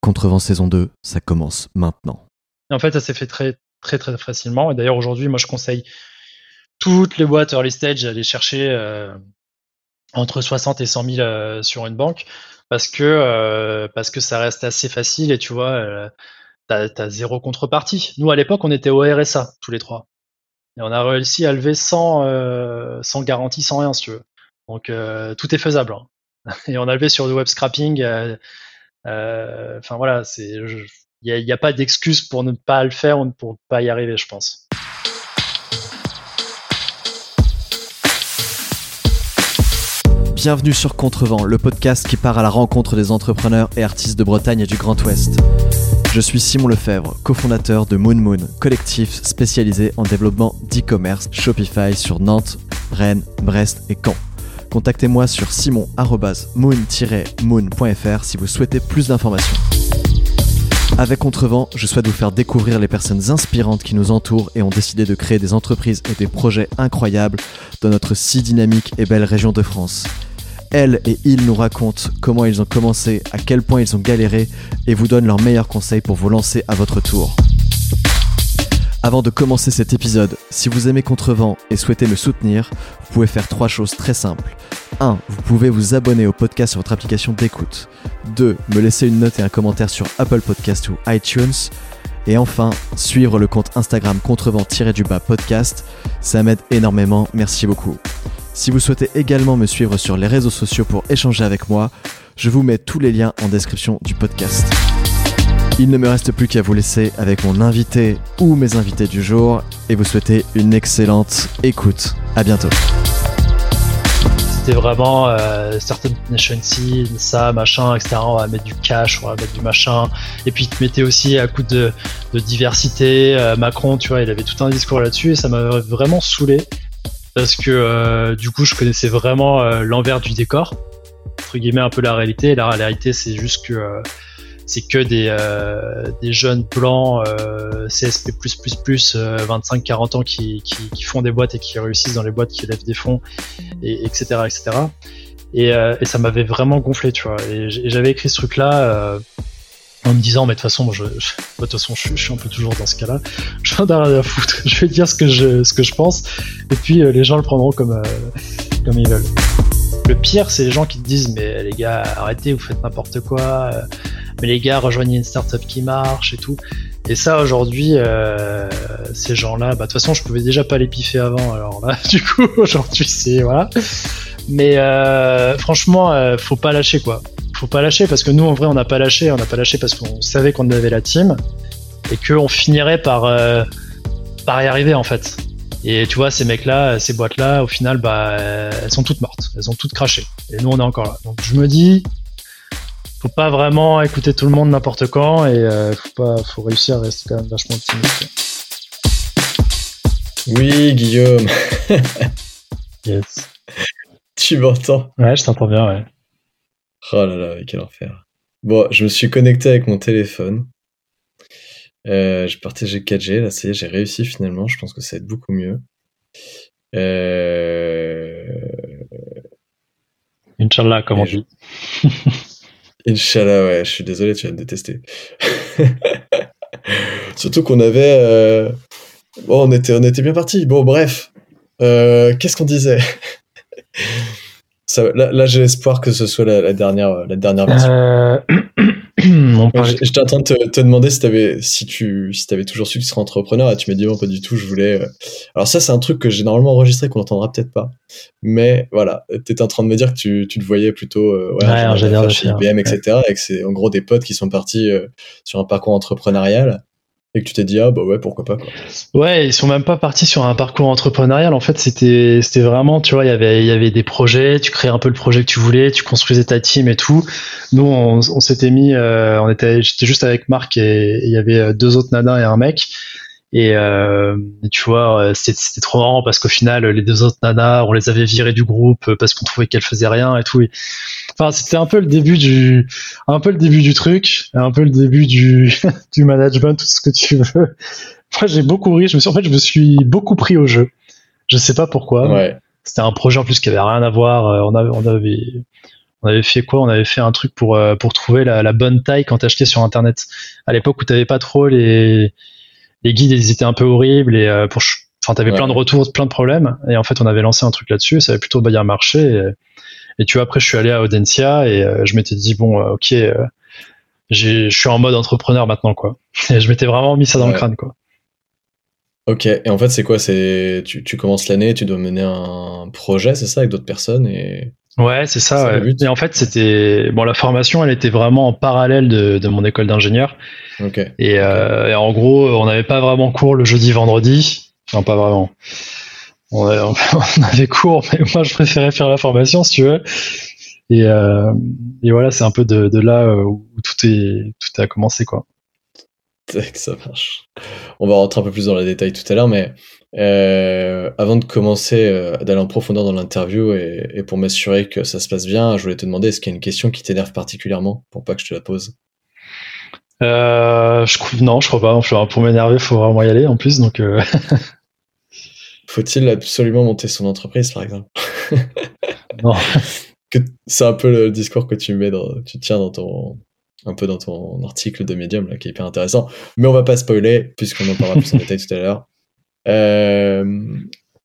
Contrevent saison 2, ça commence maintenant. En fait, ça s'est fait très, très, très facilement. Et d'ailleurs, aujourd'hui, moi, je conseille toutes les boîtes early stage à aller chercher euh, entre 60 et 100 000 euh, sur une banque parce que, euh, parce que ça reste assez facile et tu vois, t'as as zéro contrepartie. Nous, à l'époque, on était au RSA, tous les trois. Et on a réussi à lever sans, sans garantie, sans rien, si tu veux. Donc, tout est faisable. Hein. Et on a levé sur du web scrapping. Enfin, voilà, c'est il n'y a, pas d'excuse pour ne pas le faire ou pour ne pas y arriver, je pense. Bienvenue sur Contrevent, le podcast qui part à la rencontre des entrepreneurs et artistes de Bretagne et du Grand Ouest. Je suis Simon Lefebvre, cofondateur de Moon Moon, collectif spécialisé en développement d'e-commerce Shopify sur Nantes, Rennes, Brest et Caen. Contactez-moi sur simon-moon-moon.fr si vous souhaitez plus d'informations. Avec Contrevent, je souhaite vous faire découvrir les personnes inspirantes qui nous entourent et ont décidé de créer des entreprises et des projets incroyables dans notre si dynamique et belle région de France. Elles et ils nous racontent comment ils ont commencé, à quel point ils ont galéré et vous donnent leurs meilleurs conseils pour vous lancer à votre tour. Avant de commencer cet épisode, si vous aimez Contrevent et souhaitez me soutenir, vous pouvez faire trois choses très simples. 1. Vous pouvez vous abonner au podcast sur votre application d'écoute. 2. Me laisser une note et un commentaire sur Apple Podcast ou iTunes. Et enfin, suivre le compte Instagram contrevent-du-bas podcast. Ça m'aide énormément, merci beaucoup. Si vous souhaitez également me suivre sur les réseaux sociaux pour échanger avec moi, je vous mets tous les liens en description du podcast. Il ne me reste plus qu'à vous laisser avec mon invité ou mes invités du jour et vous souhaiter une excellente écoute. À bientôt. C'était vraiment euh, Startup Nation Seed, ça, machin, etc. On va mettre du cash, on va mettre du machin. Et puis, tu mettais aussi à coup de, diversité. Euh, Macron, tu vois, il avait tout un discours là-dessus et ça m'a vraiment saoulé parce que euh, du coup, je connaissais vraiment euh, l'envers du décor, entre guillemets, un peu la réalité. La réalité, c'est juste que c'est que des, euh, des jeunes blancs euh, CSP++, 25-40 ans qui, qui, font des boîtes et qui réussissent dans les boîtes, qui lèvent des fonds, et, etc. etc. Et, euh, et ça m'avait vraiment gonflé, tu vois. Et j'avais écrit ce truc-là euh, en me disant, mais de toute façon, je, façon, je, suis un peu toujours dans ce cas-là. Je vais rien à foutre. Je vais dire ce que je, ce que je pense, et puis les gens le prendront comme, comme ils veulent. Le pire, c'est les gens qui te disent, mais les gars, arrêtez, vous faites n'importe quoi mais les gars, rejoignez une startup qui marche et tout. Et ça, aujourd'hui, euh, ces gens-là, bah, de toute façon, je pouvais déjà pas les piffer avant. Alors là, du coup, aujourd'hui, c'est voilà. Mais euh, franchement, euh, faut pas lâcher quoi. Faut pas lâcher parce que nous, en vrai, on n'a pas lâché. On n'a pas lâché parce qu'on savait qu'on avait la team et qu'on finirait par par y arriver en fait. Et tu vois, ces mecs-là, ces boîtes-là, au final, bah, elles sont toutes mortes. Elles ont toutes craché. Et nous, on est encore là. Donc, je me dis, faut pas vraiment écouter tout le monde n'importe quand et euh, faut pas, faut réussir à rester quand même vachement optimiste. Oui, Guillaume. yes. Tu m'entends? Ouais, je t'entends bien, ouais. Oh là là, quel enfer. Bon, je me suis connecté avec mon téléphone. Euh, j'ai partagé 4G, là, ça y est, j'ai réussi finalement. Je pense que ça va être beaucoup mieux. Euh... Inch'Allah, comme on dit. Inch'Allah, ouais, je suis désolé, tu vas me détester. Surtout qu'on avait. Euh, bon, on était, on était bien parti. Bon, bref. Euh, qu'est-ce qu'on disait? Ça, Là, j'ai l'espoir que ce soit la, dernière, la dernière version. Euh... En train de te, demander si, avais, si tu si avais toujours su que tu serais entrepreneur et tu m'as dit non, pas du tout, je voulais. Euh. Alors, ça, c'est un truc que j'ai normalement enregistré qu'on n'entendra peut-être pas. Mais voilà, tu étais en train de me dire que tu, tu te voyais plutôt euh, ouais, ouais chez IBM, etc. Et que c'est en gros des potes qui sont partis euh, sur un parcours entrepreneurial et que tu t'es dit ah bah ouais pourquoi pas quoi. Ouais ils sont même pas partis sur un parcours entrepreneurial. En fait c'était c'était vraiment tu vois il y avait il y avait des projets. Tu créais un peu le projet que tu voulais. Tu construisais ta team et tout. Nous on, s'était mis euh, on était j'étais juste avec Marc et il y avait euh, deux autres nanas et un mec. Et, euh, tu vois, euh, c'était trop marrant parce qu'au final, les deux autres nanas, on les avait virées du groupe parce qu'on trouvait qu'elles faisaient rien et tout. Enfin, c'était un peu le début du, un peu le début du truc, un peu le début du, du management, tout ce que tu veux. Moi, j'ai beaucoup ri. Je me suis, en fait, je me suis beaucoup pris au jeu. Je sais pas pourquoi. Ouais. C'était un projet en plus qui avait rien à voir. Euh, on avait, on avait, On avait fait quoi? On avait fait un truc pour, pour trouver la, bonne taille quand t'achetais sur Internet. À l'époque où t'avais pas trop les, les guides, ils étaient un peu horribles et pour, enfin, t'avais plein de retours, plein de problèmes. Et en fait, on avait lancé un truc là-dessus. Ça avait plutôt bien marché. Et, et tu vois, après, je suis allé à Audencia et je m'étais dit bon, ok, je suis en mode entrepreneur maintenant, quoi. Et je m'étais vraiment mis ça dans le crâne, quoi. Ok, et en fait, c'est quoi? C'est tu, tu, commences l'année, tu dois mener un projet, c'est ça, avec d'autres personnes et. Ouais, c'est ça. Ouais. Et en fait, c'était bon. La formation, elle était vraiment en parallèle de, de mon école d'ingénieur. Ok. Et, euh, et, en gros, on n'avait pas vraiment cours le jeudi, vendredi. Non, pas vraiment. On avait, on avait cours, mais moi, je préférais faire la formation, si tu veux. Et, euh, et voilà, c'est un peu de, de là euh, où tout est tout a commencé, quoi ça marche. On va rentrer un peu plus dans les détails tout à l'heure, mais euh, avant de commencer euh, d'aller en profondeur dans l'interview et, pour m'assurer que ça se passe bien, je voulais te demander est-ce qu'il y a une question qui t'énerve particulièrement pour pas que je te la pose? Euh, je, Non, je crois pas. Pour m'énerver, il faut vraiment y aller en plus. Donc, faut-il absolument monter son entreprise, par exemple? Non. c'est un peu le discours que tu mets, dans, tu tiens dans ton un peu dans ton article de Medium, là, qui est hyper intéressant. Mais on va pas spoiler, puisqu'on en parlera plus en détail tout à l'heure. Euh,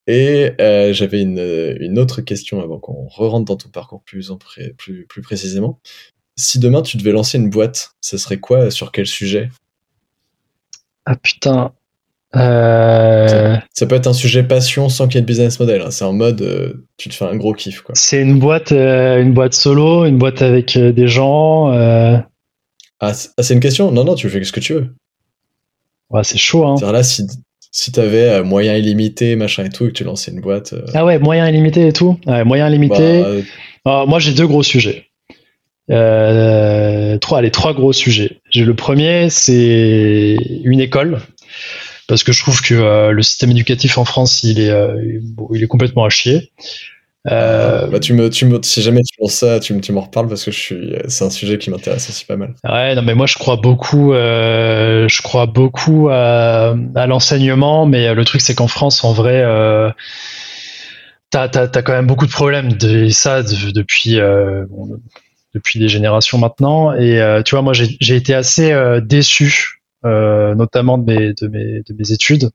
et euh, j'avais une, une, autre question avant qu'on re-rentre dans ton parcours plus, en plus, plus précisément. Si demain tu devais lancer une boîte, ce serait quoi Sur quel sujet? Ah putain. Euh... Ça, peut être un sujet passion sans qu'il y ait de business model. Hein. C'est en mode, euh, tu te fais un gros kiff. quoi. C'est une boîte, euh, une boîte solo, une boîte avec des gens. Ah, ah, c'est une question? Non, non, tu fais ce que tu veux. Ouais, c'est chaud, hein. là, si, si t'avais euh, moyens illimités, machin et tout, et que tu lançais une boîte. Ah ouais, moyens illimités et tout ouais, Moyens illimités. Bah, moi, j'ai deux gros sujets. trois, allez, trois gros sujets. J'ai le premier, c'est une école. Parce que je trouve que le système éducatif en France, il est, il est complètement à chier. Euh, bah, tu me, tu me, si jamais tu penses ça, tu, tu m'en reparles parce que je suis, c'est un sujet qui m'intéresse aussi pas mal. Ouais, non, mais moi je crois beaucoup, euh, je crois beaucoup à, à l'enseignement, mais le truc c'est qu'en France, en vrai, euh, t'as, t'as, t'as quand même beaucoup de problèmes de ça depuis, euh, depuis des générations maintenant. Et euh, tu vois, moi j'ai, j'ai été assez euh, déçu, notamment de mes, de mes, de mes études.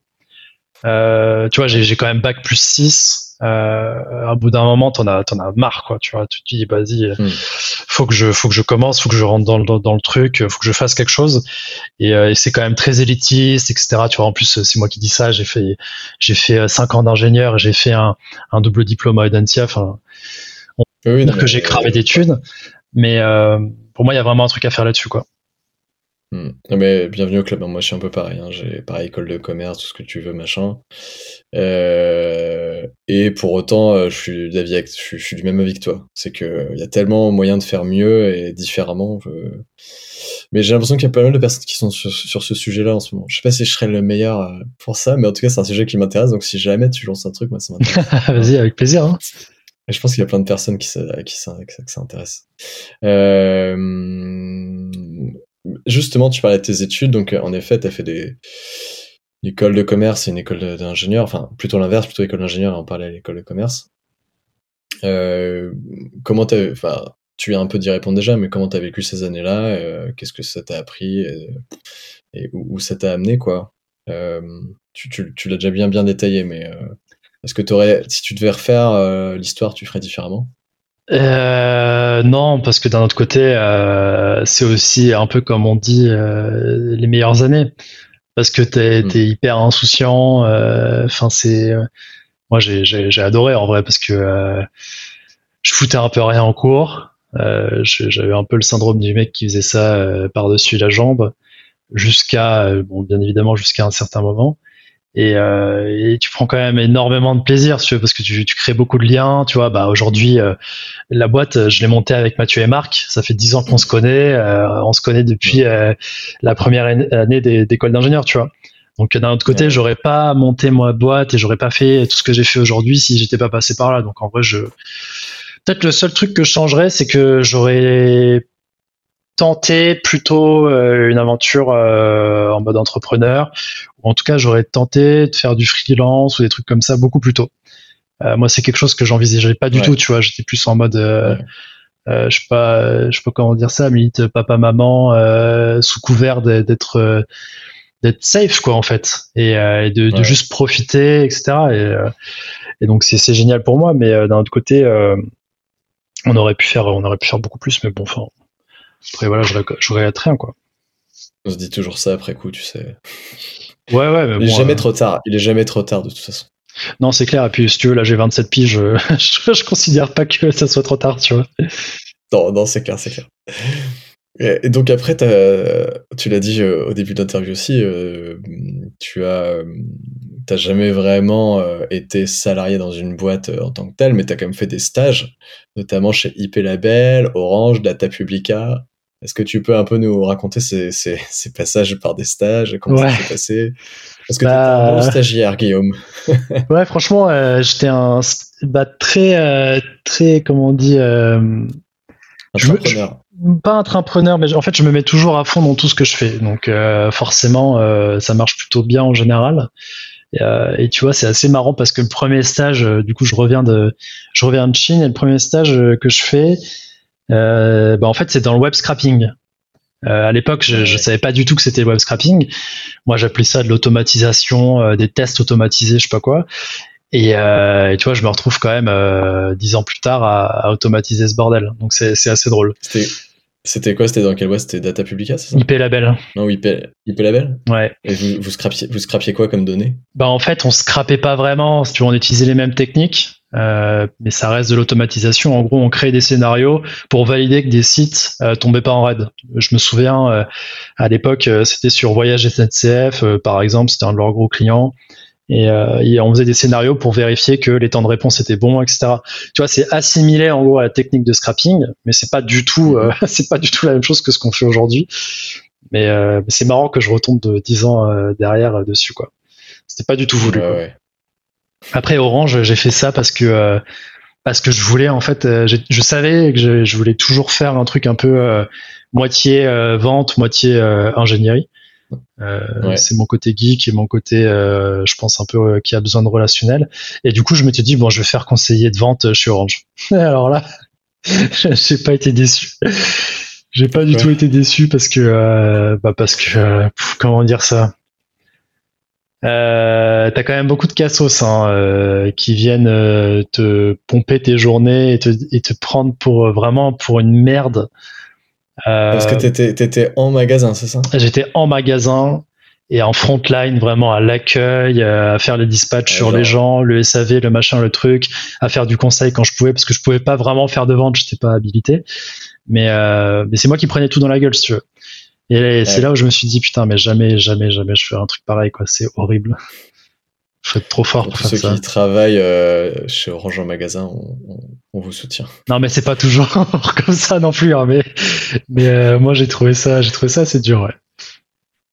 tu vois, j'ai, quand même bac plus 6 euh, bout d'un moment, t'en as, t'en as marre, quoi. Tu vois, tu te dis, vas-y, hmm. faut que je, faut que je commence, faut que je rentre dans, dans, dans le truc, faut que je fasse quelque chose. Et, euh, et c'est quand même très élitiste, etc. Tu vois, en plus, c'est moi qui dis ça. J'ai fait, j'ai fait euh, cinq ans d'ingénieur, j'ai fait un, un double diplôme à Edentia. Enfin, oui, que j'ai cramé d'études, mais euh, pour moi, il y a vraiment un truc à faire là-dessus, quoi. Hmm. Non mais bienvenue au club. Moi, je suis un peu pareil. Hein. J'ai pareil école de commerce, tout ce que tu veux, machin. Euh, et pour autant, euh, je suis d'avis, je, suis du même avis que toi. C'est que il y a tellement moyen de faire mieux et différemment. Mais j'ai l'impression qu'il y a pas mal de personnes qui sont sur, ce sujet-là en ce moment. Je sais pas si je serais le meilleur euh, pour ça, mais en tout cas, c'est un sujet qui m'intéresse. Donc, si jamais tu lances un truc, moi, ça m'intéresse. Vas-y, avec plaisir. Hein. Et je pense qu'il y a plein de personnes qui, qui, intéresse. Euh, justement, tu parlais de tes études, donc en effet, tu as fait des une école de commerce et une école d'ingénieur, enfin plutôt l'inverse, plutôt école d'ingénieur, on parlait à l'école de commerce. Euh, comment t'as, enfin, tu as un peu d'y répondre déjà, mais comment tu as vécu ces années-là euh, Qu'est-ce que ça t'a appris et, où, ça t'a amené, quoi? Euh, tu l'as déjà bien bien détaillé, mais est-ce que tu aurais, si tu devais refaire l'histoire, tu ferais différemment? Euh, non, parce que d'un autre côté, euh, c'est aussi un peu comme on dit euh, les meilleures années, parce que t'es es hyper insouciant. Enfin, c'est moi j'ai adoré en vrai parce que je foutais un peu rien en cours. J'avais un peu le syndrome du mec qui faisait ça par-dessus la jambe, jusqu'à bon, bien évidemment jusqu'à un certain moment. Et, euh, et, tu prends quand même énormément de plaisir tu veux, parce que tu, tu, crées beaucoup de liens tu vois. Bah aujourd'hui euh, la boîte je l'ai montée avec Mathieu et Marc. Ça fait dix ans qu'on se connaît euh, on se connaît depuis euh, la première année d'école d'ingénieur tu vois. Donc d'un autre côté j'aurais pas monté ma boîte et j'aurais pas fait tout ce que j'ai fait aujourd'hui si j'étais pas passé par là. Donc en vrai je peut-être le seul truc que je changerais c'est que j'aurais tenté plutôt une aventure en mode entrepreneur. En tout cas, j'aurais tenté de faire du freelance ou des trucs comme ça beaucoup plus tôt. Euh, moi, c'est quelque chose que j'envisageais pas du tout, tu vois. J'étais plus en mode, euh, je sais pas, je sais pas comment dire ça, limite papa maman sous couvert d'être d'être safe quoi en fait. Et, de, juste profiter etc et, et donc c'est génial pour moi. Mais d'un autre côté on aurait pu faire on aurait pu faire beaucoup plus mais bon enfin après voilà je, regrette rien quoi on se dit toujours ça après coup tu sais ouais ouais mais il est jamais trop tard il est jamais trop tard de toute façon non, c'est clair. Et puis, si tu veux, là, j'ai 27 piges. Je, je, considère pas que ça soit trop tard, tu vois. Non, non, c'est clair, c'est clair. Et, donc après, tu l'as dit euh, au début de l'interview aussi, euh, tu as, t'as jamais vraiment euh, été salarié dans une boîte en tant que tel, mais tu as quand même fait des stages, notamment chez IP Label, Orange, Data Publica. Est-ce que tu peux un peu nous raconter ces, ces, ces passages par des stages, comment ça s'est passé? Parce que bah... un bon stagiaire, Guillaume? ouais, franchement, euh, j'étais un bah, très, euh, très, comment on dit, euh, entrepreneur. pas entrepreneur, mais en fait, je me mets toujours à fond dans tout ce que je fais. Donc, forcément, ça marche plutôt bien en général. Et, tu vois, c'est assez marrant parce que le premier stage, du coup, je reviens de, je reviens de Chine et le premier stage que je fais, bah, en fait, c'est dans le web scrapping. Euh, à l'époque, je, je savais pas du tout que c'était le web scrapping. Moi, j'appelais ça de l'automatisation, euh, des tests automatisés, je sais pas quoi. Et, euh, et, tu vois, je me retrouve quand même euh, dix ans plus tard à, à automatiser ce bordel. Donc c'est assez drôle. C'était quoi? C'était dans quel web? C'était Data Publica, c'est ça? IP Label. Non, IP, IP Label? Ouais. Et vous, vous, scrapiez, vous scrapiez quoi comme données? Bah en fait, on scrapait pas vraiment. Si tu veux, on utilisait les mêmes techniques. Euh, mais ça reste de l'automatisation. En gros, on crée des scénarios pour valider que des sites euh, tombaient pas en raid. Je me souviens, euh, à l'époque, euh, c'était sur Voyage SNCF, par exemple, c'était un de leurs gros clients. Et, on faisait des scénarios pour vérifier que les temps de réponse étaient bons, etc. Tu vois, c'est assimilé en gros à la technique de scrapping, mais c'est pas du tout, c'est pas du tout la même chose que ce qu'on fait aujourd'hui. Mais c'est marrant que je retombe de 10 ans derrière dessus, quoi. C'était pas du tout voulu. Ouais, après Orange, j'ai fait ça parce que euh, parce que je voulais en fait, euh, je savais que je, voulais toujours faire un truc un peu euh, moitié vente, moitié ingénierie. C'est mon côté geek et mon côté, je pense un peu qui a besoin de relationnel. Et du coup, je m'étais dit bon, je vais faire conseiller de vente chez Orange. Alors là, j'ai pas été déçu. J'ai pas du tout été déçu parce que bah parce que comment dire ça? Euh, t'as quand même beaucoup de cassos hein, euh, qui viennent euh, te pomper tes journées et te, et te prendre pour euh, vraiment pour une merde. Parce que t'étais, étais en magasin, c'est ça? J'étais en magasin et en frontline, vraiment à l'accueil, à faire les dispatchs sur les gens, le SAV, le machin, le truc, à faire du conseil quand je pouvais, parce que je pouvais pas vraiment faire de vente, j'étais pas habilité. Mais, mais c'est moi qui prenais tout dans la gueule, si tu veux. Et c'est là où je me suis dit, putain, mais jamais, jamais, jamais je ferai un truc pareil, quoi. C'est horrible. Je suis trop fort pour, pour faire ceux qui travaillent euh, chez Orange en magasin, on, vous soutient. Non, mais c'est pas toujours comme ça non plus, hein, mais, mais euh, moi j'ai trouvé ça, j'ai trouvé ça assez dur, ouais.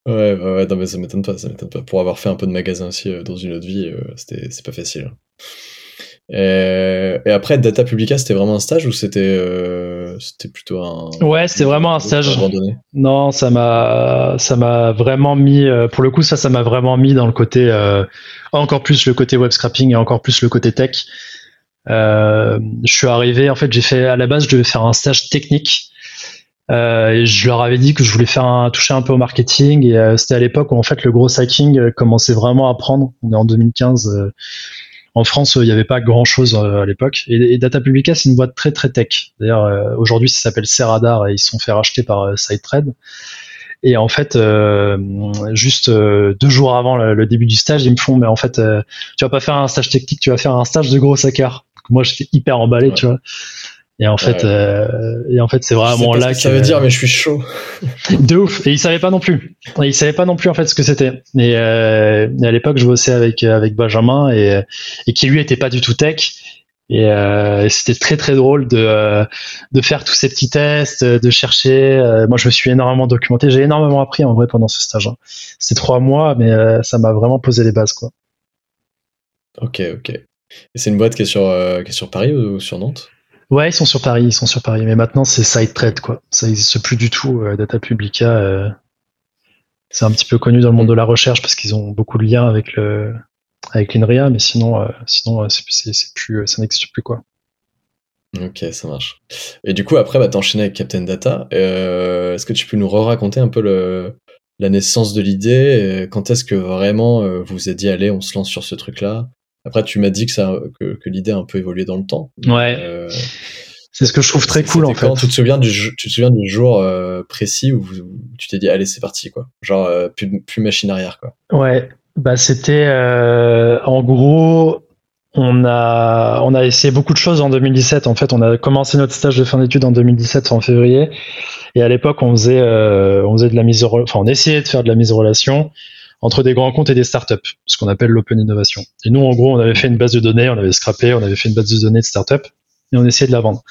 Ouais, ouais, non, mais ça m'étonne pas, ça m'étonne pas. Pour avoir fait un peu de magasin aussi euh, dans une autre vie, c'était, c'est pas facile. Et, après, Data Publica, c'était vraiment un stage ou c'était c'était plutôt un. Ouais, c'était vraiment un stage. Abandonné non, ça m'a ça m'a vraiment mis. Euh, pour le coup, ça, ça m'a vraiment mis dans le côté euh, encore plus le côté web scrapping et encore plus le côté tech. je suis arrivé, en fait, j'ai fait à la base, je devais faire un stage technique. et je leur avais dit que je voulais faire un, toucher un peu au marketing et c'était à l'époque où en fait le gros hacking commençait vraiment à prendre. On est en 2015 en France, il n'y avait pas grand chose euh, à l'époque. Et, Data Publica, c'est une boîte très très tech. D'ailleurs, euh, aujourd'hui, ça s'appelle Ceradar et ils se sont fait racheter par euh, SideTrade. Et en fait, juste deux jours avant le, début du stage, ils me font, mais en fait, tu vas pas faire un stage technique, tu vas faire un stage de gros hacker. Moi, j'étais hyper emballé, tu vois. Et en fait, euh, et en fait, c'est vraiment là que ça veut dire, mais je suis chaud. de ouf. Et il savait pas non plus. Et il savait pas non plus en fait ce que c'était. Et, euh, à l'époque, je bossais avec avec Benjamin et et qui lui était pas du tout tech. Et, euh, c'était très très drôle de euh, de faire tous ces petits tests, de chercher. Euh, moi, je me suis énormément documenté. J'ai énormément appris en vrai pendant ce stage. Hein. C'est trois mois, mais euh, ça m'a vraiment posé les bases, quoi. Ok, ok. Et c'est une boîte qui est sur qui est sur Paris ou sur Nantes? Ouais, ils sont sur Paris, ils sont sur Paris. Mais maintenant, c'est SideTrade, quoi. Ça n'existe plus du tout. Euh, Data Publica, euh, c'est un petit peu connu dans le monde de la recherche parce qu'ils ont beaucoup de liens avec le, avec l'INRIA, mais sinon, euh, sinon, c'est, plus, ça n'existe plus, quoi. Ok, ça marche. Et du coup, après, bah, t'enchaînes avec Captain Data. Est-ce que tu peux nous re-raconter un peu la naissance de l'idée? Quand est-ce que vraiment vous vous êtes dit, allez, on se lance sur ce truc-là? Après, tu m'as dit que, ça, que, que l'idée a un peu évolué dans le temps. Ouais. Euh, c'est ce que je trouve très cool en fait. Tu te souviens du, tu te souviens du jour précis où, tu t'es dit, allez, c'est parti, quoi. Genre, plus, plus machine arrière, quoi. Ouais. Bah, c'était en gros on a, on a essayé beaucoup de choses en 2017. En fait, on a commencé notre stage de fin d'études en 2017 en février. Et à l'époque, on faisait, euh, on faisait de la mise, enfin, on essayait de faire de la mise en relation entre des grands comptes et des startups, ce qu'on appelle l'open innovation. Et nous, en gros, on avait fait une base de données, on avait scrappé, on avait fait une base de données de startups et on essayait de la vendre.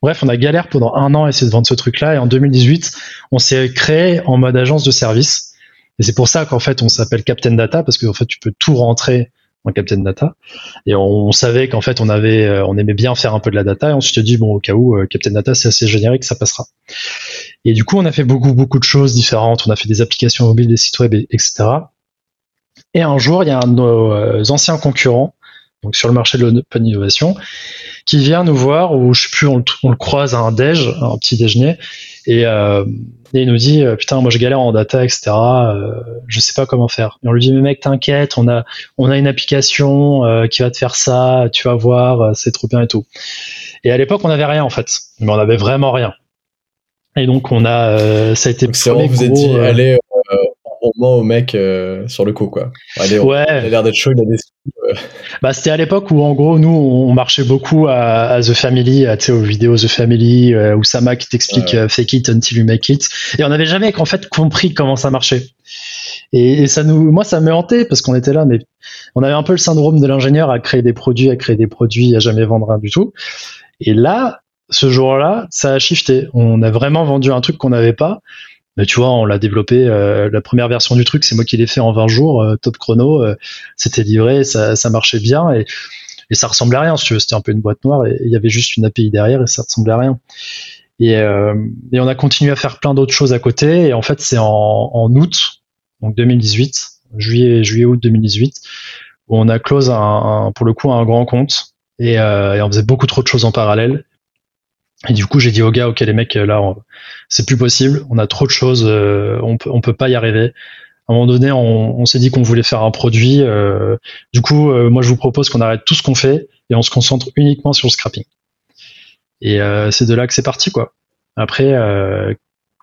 Bref, on a galère pendant un an à essayer de vendre ce truc-là. Et en 2018, on s'est créé en mode agence de service. Et c'est pour ça qu'en fait, on s'appelle Captain Data parce qu'en fait, tu peux tout rentrer en Captain Data. Et on, savait qu'en fait, on avait, euh, on aimait bien faire un peu de la data. Et on s'est dit, bon, au cas où, euh, Captain Data, c'est assez générique, ça passera. Et du coup, on a fait beaucoup, beaucoup de choses différentes. On a fait des applications mobiles, des sites web, etc. Et un jour, il y a un de nos euh, anciens concurrents, donc sur le marché de l'open innovation, qui vient nous voir, ou je sais plus, on le, croise à un déj, un petit déjeuner, et, euh, il nous dit euh, putain moi je galère en data etc. Euh, je sais pas comment faire. Et on lui dit mais mec t'inquiète, on a on a une application qui va te faire ça, tu vas voir, c'est trop bien et tout. Et à l'époque on n'avait rien en fait, mais on avait vraiment rien. Et donc on a ça a été. Donc, vous êtes dit allez on ment au mec euh, sur le coup, quoi. Allez, ouais. Il a l'air d'être chaud, il a des euh. Bah, c'était à l'époque où, en gros, nous, on marchait beaucoup à, The Family, tu sais, aux vidéos The Family, euh, où Sama qui t'explique fake it until you make it. Et on n'avait jamais, en fait, compris comment ça marchait. Et, ça nous, moi, ça me hantait parce qu'on était là, mais on avait un peu le syndrome de l'ingénieur à créer des produits, à créer des produits, à jamais vendre rien du tout. Et là, ce jour-là, ça a shifté. On a vraiment vendu un truc qu'on n'avait pas. Mais tu vois, on l'a développé. Euh, la première version du truc, c'est moi qui l'ai fait en 20 jours, euh, top chrono. Euh, c'était livré, ça, ça, marchait bien et, et ça ressemblait à rien. Si tu veux, c'était un peu une boîte noire et il y avait juste une API derrière et ça ressemblait à rien. Et, et on a continué à faire plein d'autres choses à côté. Et en fait, c'est en, en, août, donc 2018, juillet, juillet août 2018, où on a close un, pour le coup un grand compte et, et on faisait beaucoup trop de choses en parallèle. Et du coup, j'ai dit aux gars, ok les mecs, là, c'est plus possible, on a trop de choses, euh, on peut, on peut pas y arriver. À un moment donné, on, s'est dit qu'on voulait faire un produit. Euh, du coup, euh, moi, je vous propose qu'on arrête tout ce qu'on fait et on se concentre uniquement sur le scrapping. Et c'est de là que c'est parti, quoi. Après,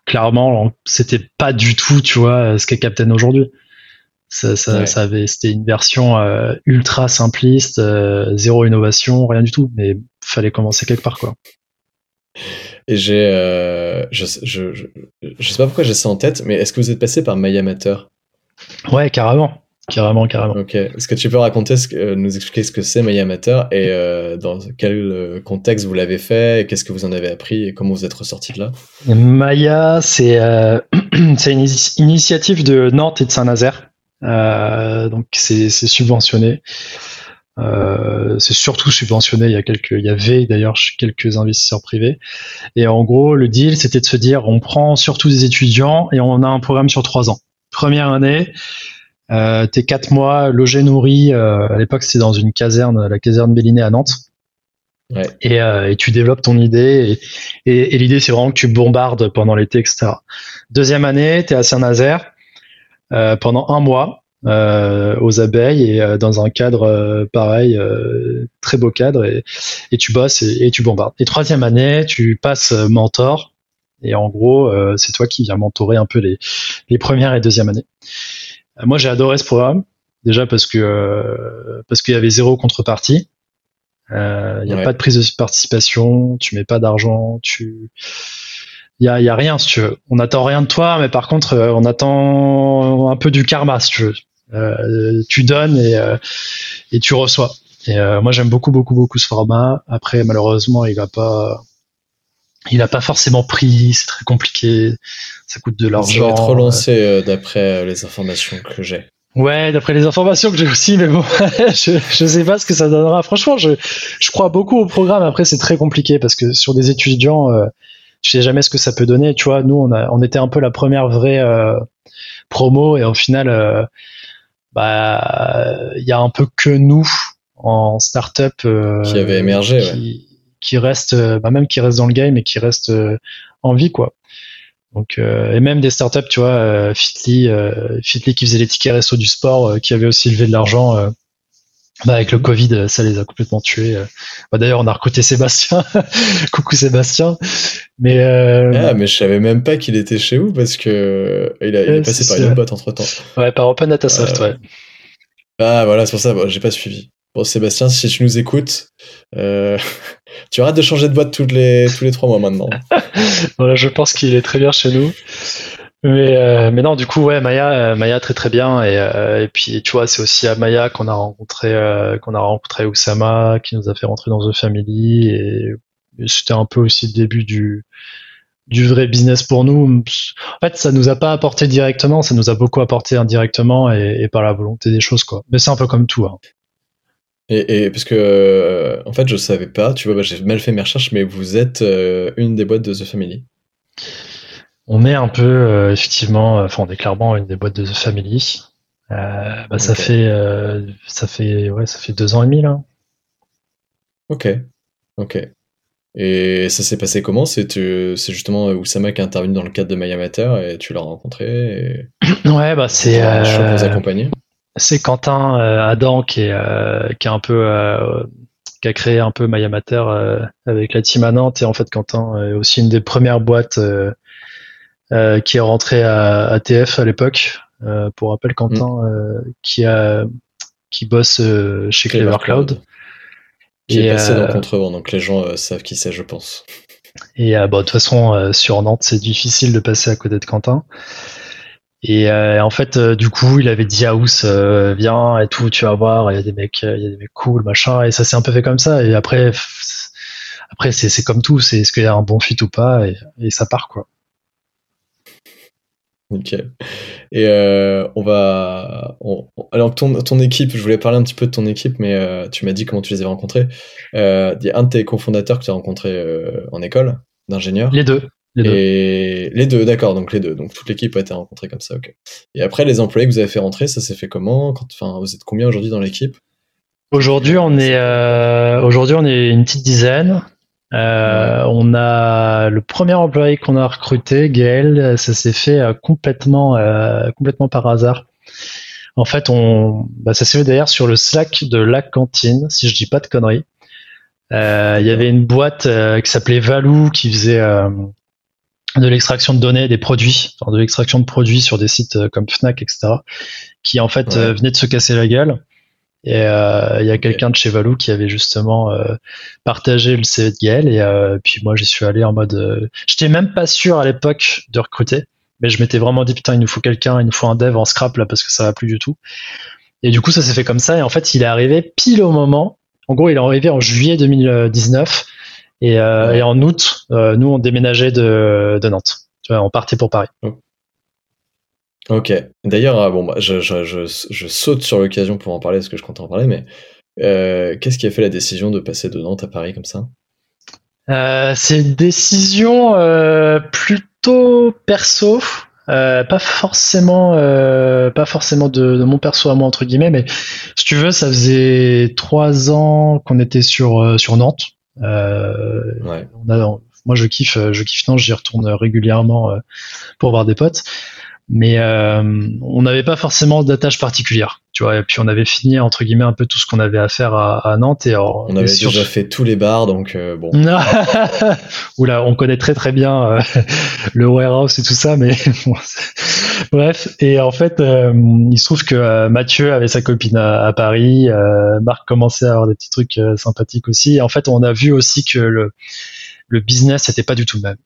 clairement, c'était pas du tout, tu vois, ce qu'est Captain aujourd'hui. Ça, ça, ça avait, c'était une version ultra simpliste, zéro innovation, rien du tout. Mais fallait commencer quelque part, quoi. Et j'ai, euh, je, je, je, sais pas pourquoi j'ai ça en tête, mais est-ce que vous êtes passé par MyAmateur Ouais, carrément. Carrément, carrément. Ok. Est-ce que tu peux raconter, ce que, euh, nous expliquer ce que c'est MyAmateur et euh, dans quel contexte vous l'avez fait, et qu'est-ce que vous en avez appris et comment vous êtes ressorti de là? Maya, c'est c'est une initiative de Nantes et de Saint-Nazaire. donc c'est subventionné. Euh, c'est surtout subventionné. Il y a quelques, il y avait d'ailleurs quelques investisseurs privés. Et en gros, le deal, c'était de se dire, on prend surtout des étudiants et on a un programme sur trois ans. Première année, euh, t'es quatre mois logé nourri. Euh, à l'époque, c'était dans une caserne, la caserne Béliné à Nantes. Ouais. Et, euh, et, tu développes ton idée. Et, et, et l'idée, c'est vraiment que tu bombardes pendant l'été, etc. Deuxième année, t'es à Saint-Nazaire pendant un mois. Euh, aux abeilles et euh, dans un cadre euh, pareil, très beau cadre et, et tu bosses et, tu bombardes. Et troisième année, tu passes mentor et en gros, c'est toi qui viens mentorer un peu les, les premières et deuxième années. moi, j'ai adoré ce programme déjà parce que parce qu'il y avait zéro contrepartie. Il n'y a pas de prise de participation, tu mets pas d'argent, tu il y a, y a, rien si tu veux. On n'attend rien de toi, mais par contre, on attend un peu du karma si tu veux. Euh, tu donnes et, euh, et tu reçois. Et euh, moi, j'aime beaucoup, beaucoup, beaucoup ce format. Après, malheureusement, il a pas, il a pas forcément pris. C'est très compliqué. Ça coûte de l'argent. Ça va être relancé d'après les informations que j'ai. Ouais, d'après les informations que j'ai aussi, mais bon, je, je sais pas ce que ça donnera. Franchement, je, je crois beaucoup au programme. Après, c'est très compliqué parce que sur des étudiants, euh, je sais jamais ce que ça peut donner. Tu vois, nous, on, a, on était un peu la première vraie euh, promo et au final, euh, bah il y a un peu que nous en startup euh, qui avait émergé, qui, qui restent, bah, même qui restent dans le game et qui restent en vie, quoi. Donc, et même des startups, tu vois, Fitly, Fitly qui faisait les tickets resto du sport, qui avait aussi levé de l'argent bah avec le Covid, ça les a complètement tués. Bah D'ailleurs, on a recruté Sébastien. Coucou Sébastien. Mais euh... ah, mais je savais même pas qu'il était chez vous parce que il, a, il est passé par une boîte entre temps. Ouais, par Open Datasoft, euh... ouais. Ah voilà, c'est pour ça. Bon, j'ai pas suivi. Bon, Sébastien, si tu nous écoutes, euh... tu arrêtes de changer de boîte tous les tous les trois mois maintenant. voilà, je pense qu'il est très bien chez nous. Mais, euh, mais non, du coup, ouais, Maya, euh, Maya très très bien. Et, euh, et puis, tu vois, c'est aussi à Maya qu'on a rencontré, qu'on a rencontré Oussama, qui nous a fait rentrer dans The Family. Et, c'était un peu aussi le début du, vrai business pour nous. En fait, ça nous a pas apporté directement, ça nous a beaucoup apporté indirectement et, et par la volonté des choses, quoi. Mais c'est un peu comme tout. Hein. Et, et, parce que, en fait, je savais pas, tu vois, bah, j'ai mal fait mes recherches, mais vous êtes une des boîtes de The Family on est un peu euh, effectivement, euh, enfin on est clairement une des boîtes de The Family. Euh, bah, ça fait ça fait ouais ça fait deux ans et demi là. Ok, ok. Et ça s'est passé comment? C'est justement Oussama qui est intervenu dans le cadre de Mayamater et tu l'as rencontré Ouais, bah c'est. accompagner? C'est Quentin Adam qui est, qui est un peu. qui a créé un peu Mayamater avec la team à Nantes et en fait Quentin est aussi une des premières boîtes euh, qui est rentré à, à TF à l'époque. Euh, pour rappel, Quentin, mm. euh, qui a qui bosse chez Clever Cloud. Qui est passé dans Contrevent, donc les gens savent qui c'est, je pense. Et bon, de toute façon, sur Nantes, c'est difficile de passer à côté de Quentin. Et en fait, du coup, il avait dit à Ous, viens et tout, tu vas voir, il y a des mecs, il y a des mecs cool, machin. Et ça s'est un peu fait comme ça. Et après, après, c'est comme tout, c'est est-ce qu'il y a un bon fit ou pas, et, et ça part quoi. Nickel. Et euh, on va. alors, ton, ton équipe, je voulais parler un petit peu de ton équipe, mais euh, tu m'as dit comment tu les avais rencontrés. Euh, il y a un de tes cofondateurs que tu as rencontré en école d'ingénieur. Les deux. Les deux. Et les deux, d'accord, donc les deux. Donc toute l'équipe a été rencontrée comme ça, ok. Et après, les employés que vous avez fait rentrer, ça s'est fait comment? Quand, enfin, Vous êtes combien aujourd'hui dans l'équipe? Aujourd'hui, on est aujourd'hui on est une petite dizaine. Euh, on a le premier employé qu'on a recruté, Gaël, ça s'est fait euh, complètement, euh, complètement par hasard. En fait, on, bah, ça s'est fait d'ailleurs sur le Slack de la cantine, si je dis pas de conneries. Il y avait une boîte qui s'appelait Valou qui faisait de l'extraction de données des produits, de l'extraction de produits sur des sites comme Fnac, etc. Qui en fait venait de se casser la gueule. Et euh, il y a quelqu'un de chez Valou qui avait justement euh, partagé le CV de Gaël. Et euh, puis moi, j'y suis allé en mode. J'étais même pas sûr à l'époque de recruter, mais je m'étais vraiment dit putain, il nous faut quelqu'un, il nous faut un dev en scrap là parce que ça va plus du tout. Et du coup, ça s'est fait comme ça. Et en fait, il est arrivé pile au moment. En gros, il est arrivé en juillet 2019. Et, et en août, nous, on déménageait de, de Nantes. Tu vois, on partait pour Paris. Ok. D'ailleurs, ah, bon, bah, je, je, je, saute sur l'occasion pour en parler parce que je compte en parler, mais euh, qu'est-ce qui a fait la décision de passer de Nantes à Paris comme ça? Euh, C'est une décision euh, plutôt perso. pas forcément, pas forcément de, mon perso à moi entre guillemets, mais si tu veux, ça faisait trois ans qu'on était sur sur Nantes. Ouais. moi, je kiffe, je kiffe Nantes, j'y retourne régulièrement pour voir des potes mais euh, on n'avait pas forcément d'attache particulière, tu vois. Et puis on avait fini entre guillemets un peu tout ce qu'on avait à faire à, Nantes et on avait déjà fait tous les bars, donc euh, bon. Oula, on connaît très très bien euh, le warehouse et tout ça, mais bref. Et en fait, il se trouve que Mathieu avait sa copine à, Paris, Marc commençait à avoir des petits trucs sympathiques aussi. Et en fait, on a vu aussi que le le business n'était pas du tout le même.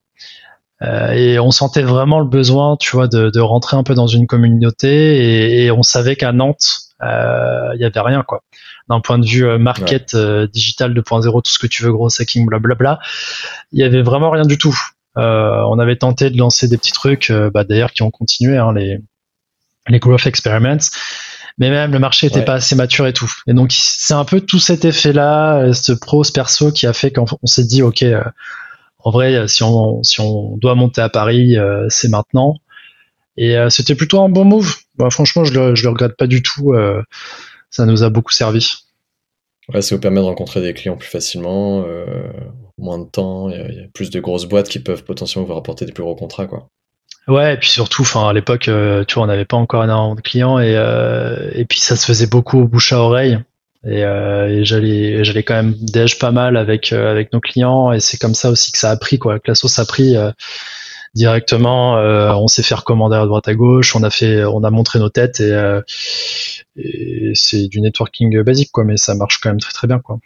Euh, et on sentait vraiment le besoin, tu vois, de, de rentrer un peu dans une communauté. Et, et on savait qu'à Nantes, euh, il euh, y avait rien, quoi. D'un point de vue euh, market digital 2.0, tout ce que tu veux, gros hacking, blablabla, il y avait vraiment rien du tout. on avait tenté de lancer des petits trucs, bah, d'ailleurs, qui ont continué, hein, les, les growth experiments mais même le marché n'était pas assez mature et tout. Et donc c'est un peu tout cet effet-là, ce pro, ce perso, qui a fait qu'on s'est dit ok, en vrai, si on, si on doit monter à Paris, euh, c'est maintenant. Et euh, c'était plutôt un bon move. Bah, franchement, je le, je le regrette pas du tout. Euh, ça nous a beaucoup servi. Ouais, ça vous permet de rencontrer des clients plus facilement. moins de temps, il y, a plus de grosses boîtes qui peuvent potentiellement vous rapporter des plus gros contrats, quoi. Ouais, et puis surtout, enfin, à l'époque, euh, tu vois, on n'avait pas encore énormément de clients et, euh, et puis ça se faisait beaucoup bouche à oreille. Et, euh, j'allais, j'allais quand même déj pas mal avec avec nos clients et c'est comme ça aussi que ça a pris quoi. Que la sauce a pris directement. on s'est fait recommander à droite à gauche. On a fait, on a montré nos têtes et, et c'est du networking basique quoi, mais ça marche quand même très très bien quoi.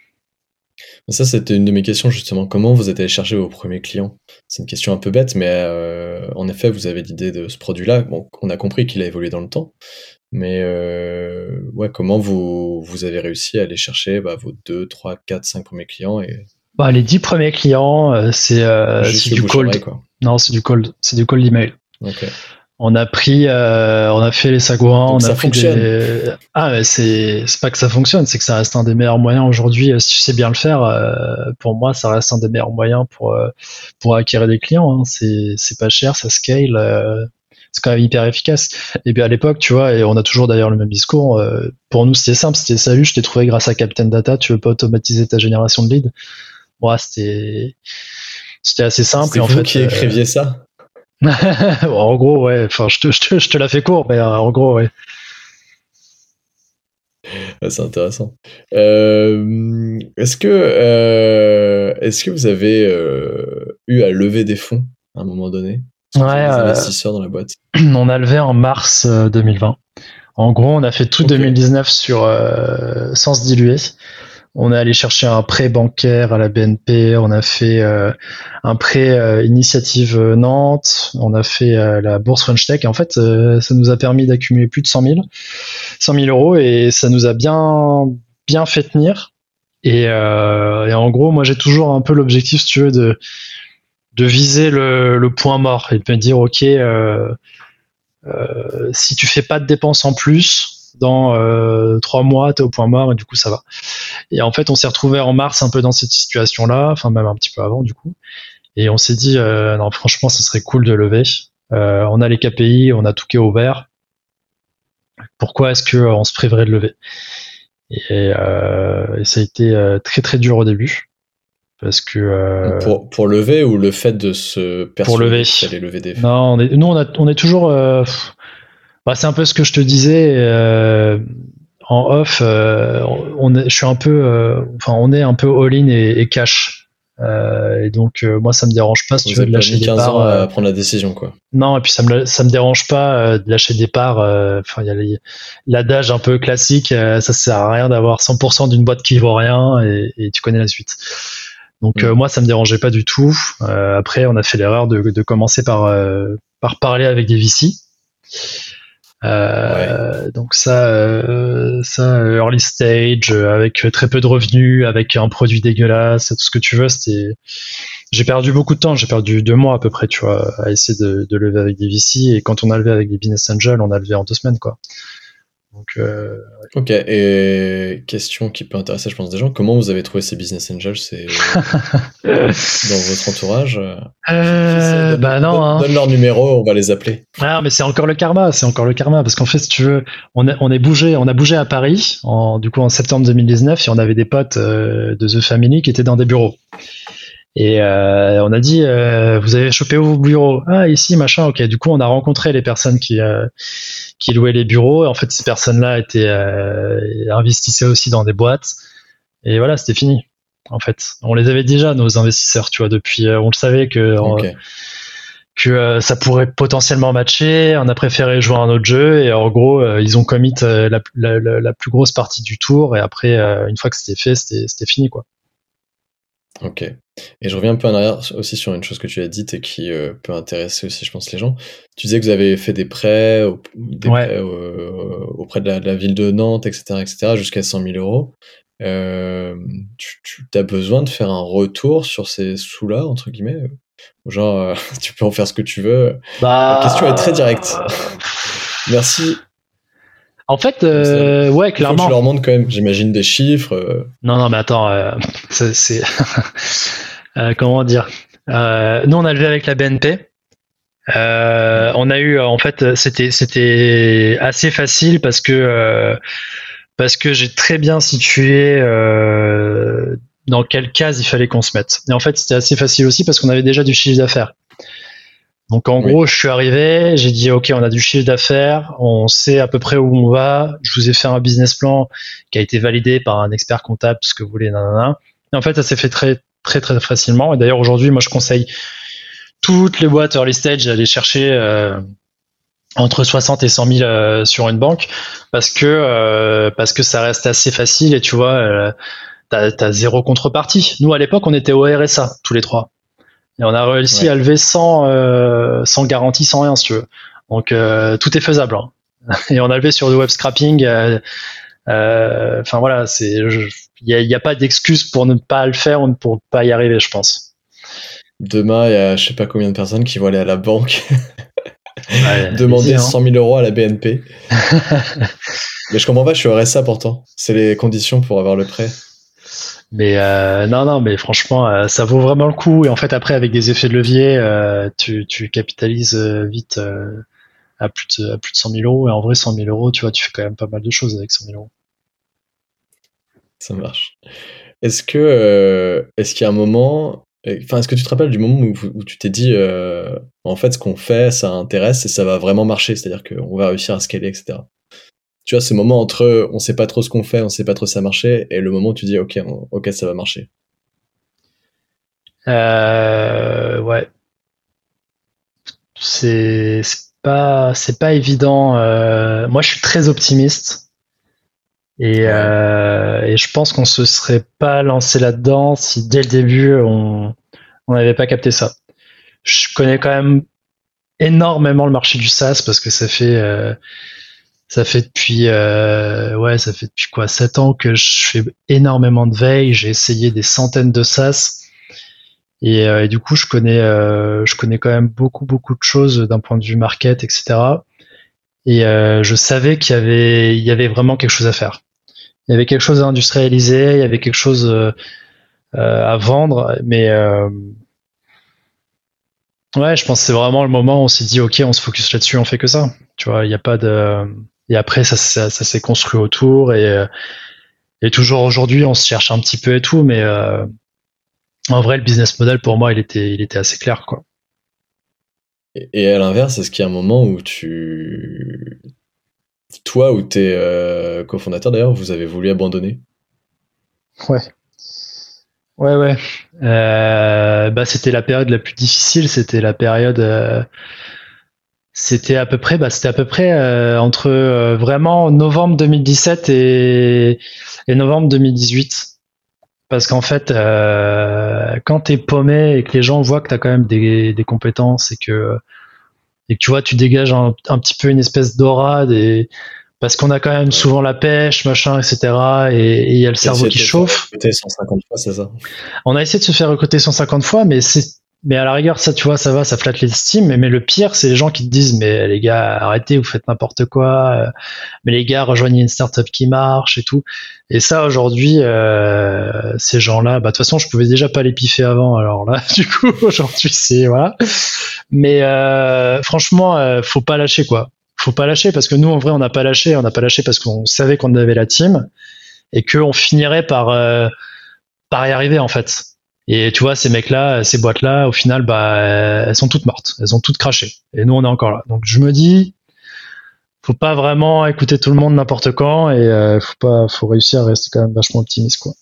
Ça, c'était une de mes questions justement. Comment vous êtes allé chercher vos premiers clients? C'est une question un peu bête, mais euh, en effet, vous avez l'idée de ce produit-là. Bon, on a compris qu'il a évolué dans le temps, mais euh, ouais, comment vous, vous avez réussi à aller chercher bah, vos 2, 3, 4, 5 premiers clients et... bah, Les 10 premiers clients, euh, c'est du cold. Non, c'est du cold. C'est du cold email. Okay. On a pris, euh, on a fait les sagouins, on a pris des... Ah, c'est c'est pas que ça fonctionne, c'est que ça reste un des meilleurs moyens aujourd'hui. Euh, si tu sais bien le faire, euh, pour moi, ça reste un des meilleurs moyens pour pour acquérir des clients. Hein. C'est c'est pas cher, ça scale. C'est quand même hyper efficace. Et puis à l'époque, tu vois, et on a toujours d'ailleurs le même discours. pour nous, c'était simple, c'était salut, je t'ai trouvé grâce à Captain Data. Tu veux pas automatiser ta génération de leads? Ouais, c'était c'était assez simple. C'est vous en fait, qui écriviez ça? En gros, ouais. Enfin, je te, je te, je te la fais court, mais euh, en gros, ouais. c'est intéressant. Euh, est-ce que euh, est-ce que vous avez eu à lever des fonds à un moment donné? Ouais. investisseurs dans la boîte. On a levé en mars 2020. En gros, on a fait tout 2019 sur sans se diluer. On est allé chercher un prêt bancaire à la BNP, on a fait euh, un prêt euh, initiative euh, Nantes, on a fait la bourse French Tech. Et en fait, ça nous a permis d'accumuler plus de 100 000, 100 000 euros et ça nous a bien, bien fait tenir. Et, en gros, moi, j'ai toujours un peu l'objectif, si tu veux, de, de viser le, point mort et de me dire, ok, si tu fais pas de dépenses en plus, dans euh, trois mois, tu es au point mort et du coup ça va. Et en fait, on s'est retrouvé en mars un peu dans cette situation-là, enfin même un petit peu avant du coup. Et on s'est dit, euh, non, franchement, ce serait cool de lever. Euh, on a les KPI, on a tout qui est ouvert. Pourquoi est-ce que on se priverait de lever? Et, ça a été très très dur au début parce que pour, pour lever ou le fait de se pour lever, lever des non on est, nous on, a, on est toujours bah, c'est un peu ce que je te disais euh, en off. Euh, on est, je suis un peu, euh, enfin, on est un peu all-in et, cash. et donc moi ça me dérange pas si tu veux de lâcher des parts. à prendre la décision quoi. Non et puis ça me ça me dérange pas de lâcher des parts. Enfin il y a l'adage un peu classique. ça sert à rien d'avoir 100% d'une boîte qui vaut rien et, tu connais la suite. Donc mm. moi ça me dérangeait pas du tout. après on a fait l'erreur de, de, commencer par par parler avec des VC. Euh, donc ça, euh, ça early stage avec très peu de revenus, avec un produit dégueulasse, tout ce que tu veux. C'était, j'ai perdu beaucoup de temps. J'ai perdu deux mois à peu près, tu vois, à essayer de, de lever avec des VC. Et quand on a levé avec des business angels, on a levé en deux semaines, quoi. Euh, ok, et question qui peut intéresser, je pense, des gens, comment vous avez trouvé ces business angels C'est dans votre entourage? Euh, Bah non. Hein. Donne, leur numéro, on va les appeler. Ah, mais c'est encore le karma, c'est encore le karma, parce qu'en fait, si tu veux, on, on, est bougé, on a bougé à Paris, en, du coup en septembre 2019, et on avait des potes euh, de The Family qui étaient dans des bureaux. Et euh, on a dit, euh, vous avez chopé où vos bureaux Ah, ici, machin. Ok. Du coup, on a rencontré les personnes qui euh, qui louaient les bureaux. Et en fait, ces personnes-là étaient investissaient aussi dans des boîtes. Et voilà, c'était fini. En fait, on les avait déjà nos investisseurs, tu vois. Depuis, on le savait que que ça pourrait potentiellement matcher. On a préféré jouer un autre jeu et en gros, ils ont commit la, la, la, plus grosse partie du tour. Et après, une fois que c'était fait, c'était fini, quoi. Ok. Et je reviens un peu en arrière aussi sur une chose que tu as dite et qui euh, peut intéresser aussi, je pense, les gens. Tu disais que vous avez fait des prêts, euh, auprès de la, ville de Nantes, etc., etc., jusqu'à 100 000 euros. Euh, tu, as besoin de faire un retour sur ces sous-là, entre guillemets Genre, tu peux en faire ce que tu veux? Bah, la question est très directe. Merci en fait, euh, ouais, clairement. tu leur montres quand même, j'imagine, des chiffres. Euh. Non, non, mais attends, euh, c'est. comment dire Nous, on a levé avec la BNP. on a eu, en fait, c'était c'était assez facile parce que parce que j'ai très bien situé dans quelle case il fallait qu'on se mette. Et en fait, c'était assez facile aussi parce qu'on avait déjà du chiffre d'affaires. Donc en gros, je suis arrivé, j'ai dit ok, on a du chiffre d'affaires, on sait à peu près où on va. Je vous ai fait un business plan qui a été validé par un expert comptable, ce que vous voulez, nanana. Et en fait, ça s'est fait très très très facilement. Et d'ailleurs aujourd'hui, moi, je conseille toutes les boîtes early stage d'aller chercher euh, entre 60 et 100 000 euh, sur une banque parce que euh, parce que ça reste assez facile et tu vois, euh, t'as as zéro contrepartie. Nous à l'époque, on était au RSA tous les trois. Et on a réussi à lever sans, euh, sans garantie, sans rien, si tu veux. Donc, euh, tout est faisable. Hein. Et on a levé sur le web scrapping. Euh, enfin, voilà, c'est, il n'y a, a, pas d'excuse pour ne pas le faire ou pour ne pas y arriver, je pense. Demain, il y a je sais pas combien de personnes qui vont aller à la banque demander 100 000 hein. euros à la BNP. Mais je comprends pas, je suis au RSA pourtant. C'est les conditions pour avoir le prêt. Mais euh, non, non, mais franchement, euh, ça vaut vraiment le coup. Et en fait, après, avec des effets de levier, euh, tu, capitalises vite à, plus de, à plus de 100 000 euros. Et en vrai, 100 000 euros, tu vois, tu fais quand même pas mal de choses avec 100 000 euros. Ça marche. Est-ce que, est-ce qu'il y a un moment, enfin, est-ce que tu te rappelles du moment où, où tu t'es dit, en fait, ce qu'on fait, ça intéresse et ça va vraiment marcher, c'est-à-dire qu'on va réussir à scaler, etc tu vois, ce moment entre on sait pas trop ce qu'on fait, on sait pas trop si ça marcher, et le moment où tu dis ok, ok, ça va marcher. Euh, ouais. C'est pas c'est pas évident. Euh, moi, je suis très optimiste. Et, euh, et je pense qu'on se serait pas lancé là-dedans si dès le début on n'avait pas capté ça. Je connais quand même énormément le marché du SaaS parce que ça fait ça fait depuis euh, ouais, ça fait depuis quoi 7 ans que je fais énormément de veille. J'ai essayé des centaines de SaaS et, euh, et du coup je connais euh, je connais quand même beaucoup beaucoup de choses d'un point de vue market etc. Et je savais qu'il y avait il y avait vraiment quelque chose à faire. Il y avait quelque chose à industrialiser, il y avait quelque chose à vendre, mais ouais, je pense que c'est vraiment le moment où on s'est dit ok, on se focus là-dessus, on fait que ça. Tu vois, il n'y a pas de et après, ça, ça, s'est construit autour. Et, euh, et toujours aujourd'hui, on se cherche un petit peu et tout. Mais euh, en vrai, le business model, pour moi, il était, il était assez clair. Quoi. Et à l'inverse, est-ce qu'il y a un moment où tu. Toi ou tes euh, cofondateurs d'ailleurs, vous avez voulu abandonner? Ouais. Ouais, ouais. Euh, bah, c'était la période la plus difficile. C'était la période c'était à peu près, bah, c'était à peu près euh, entre euh, vraiment novembre 2017 et, et novembre 2018. Parce qu'en fait, euh, quand t'es paumé et que les gens voient que t'as quand même des, des, compétences et que, et que tu vois, tu dégages un, un petit peu une espèce d'aura, des, parce qu'on a quand même souvent la pêche, machin, etc. Et il y a le cerveau qui chauffe. 150 fois, c'est ça? On a essayé de se faire recruter 150 fois, mais c'est mais à la rigueur, ça, tu vois, ça va, ça flatte l'estime. Mais, mais le pire, c'est les gens qui te disent, mais les gars, arrêtez, vous faites n'importe quoi. Euh, mais les gars, rejoignez une startup qui marche et tout. Et ça, aujourd'hui, euh, ces gens-là, bah, de toute façon, je pouvais déjà pas les piffer avant. Alors là, du coup, aujourd'hui, c'est, voilà. Mais, euh, franchement, euh, faut pas lâcher, quoi. Faut pas lâcher parce que nous, en vrai, on n'a pas lâché. On n'a pas lâché parce qu'on savait qu'on avait la team et qu'on finirait par, euh, par y arriver, en fait. Et tu vois, ces mecs-là, ces boîtes-là, au final, bah, elles sont toutes mortes. Elles ont toutes craché. Et nous, on est encore là. Donc, je me dis, faut pas vraiment écouter tout le monde n'importe quand et euh, faut pas, faut réussir à rester quand même vachement optimiste, quoi.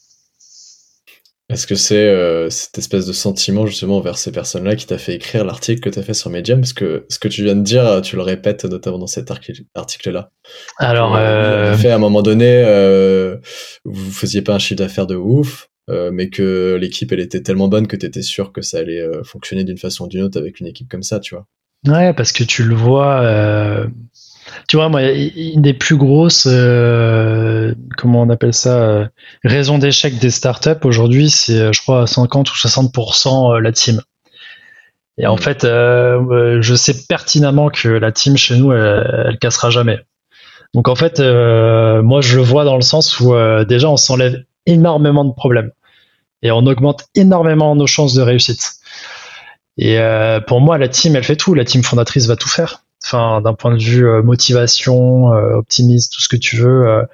Est-ce que c'est euh, cette espèce de sentiment justement vers ces personnes-là qui t'a fait écrire l'article que tu as fait sur Medium? Parce que ce que tu viens de dire, tu le répètes notamment dans cet article-là. Alors, euh... fait à un moment donné, euh, vous faisiez pas un chiffre d'affaires de ouf, euh, mais que l'équipe elle était tellement bonne que tu étais sûr que ça allait euh, fonctionner d'une façon ou d'une autre avec une équipe comme ça, tu vois. Ouais, parce que tu le vois. Euh, tu vois, moi, une des plus grosses, comment on appelle ça, raisons d'échec des startups aujourd'hui, c'est, je crois, 50 ou 60% la team. Et en mm. fait, je sais pertinemment que la team chez nous, elle, elle cassera jamais. Donc en fait, moi, je le vois dans le sens où déjà, on s'enlève énormément de problèmes et on augmente énormément nos chances de réussite. Et euh, pour moi, la team, elle fait tout. La team fondatrice va tout faire. Enfin, d'un point de vue euh, motivation, euh, optimisme, tout ce que tu veux.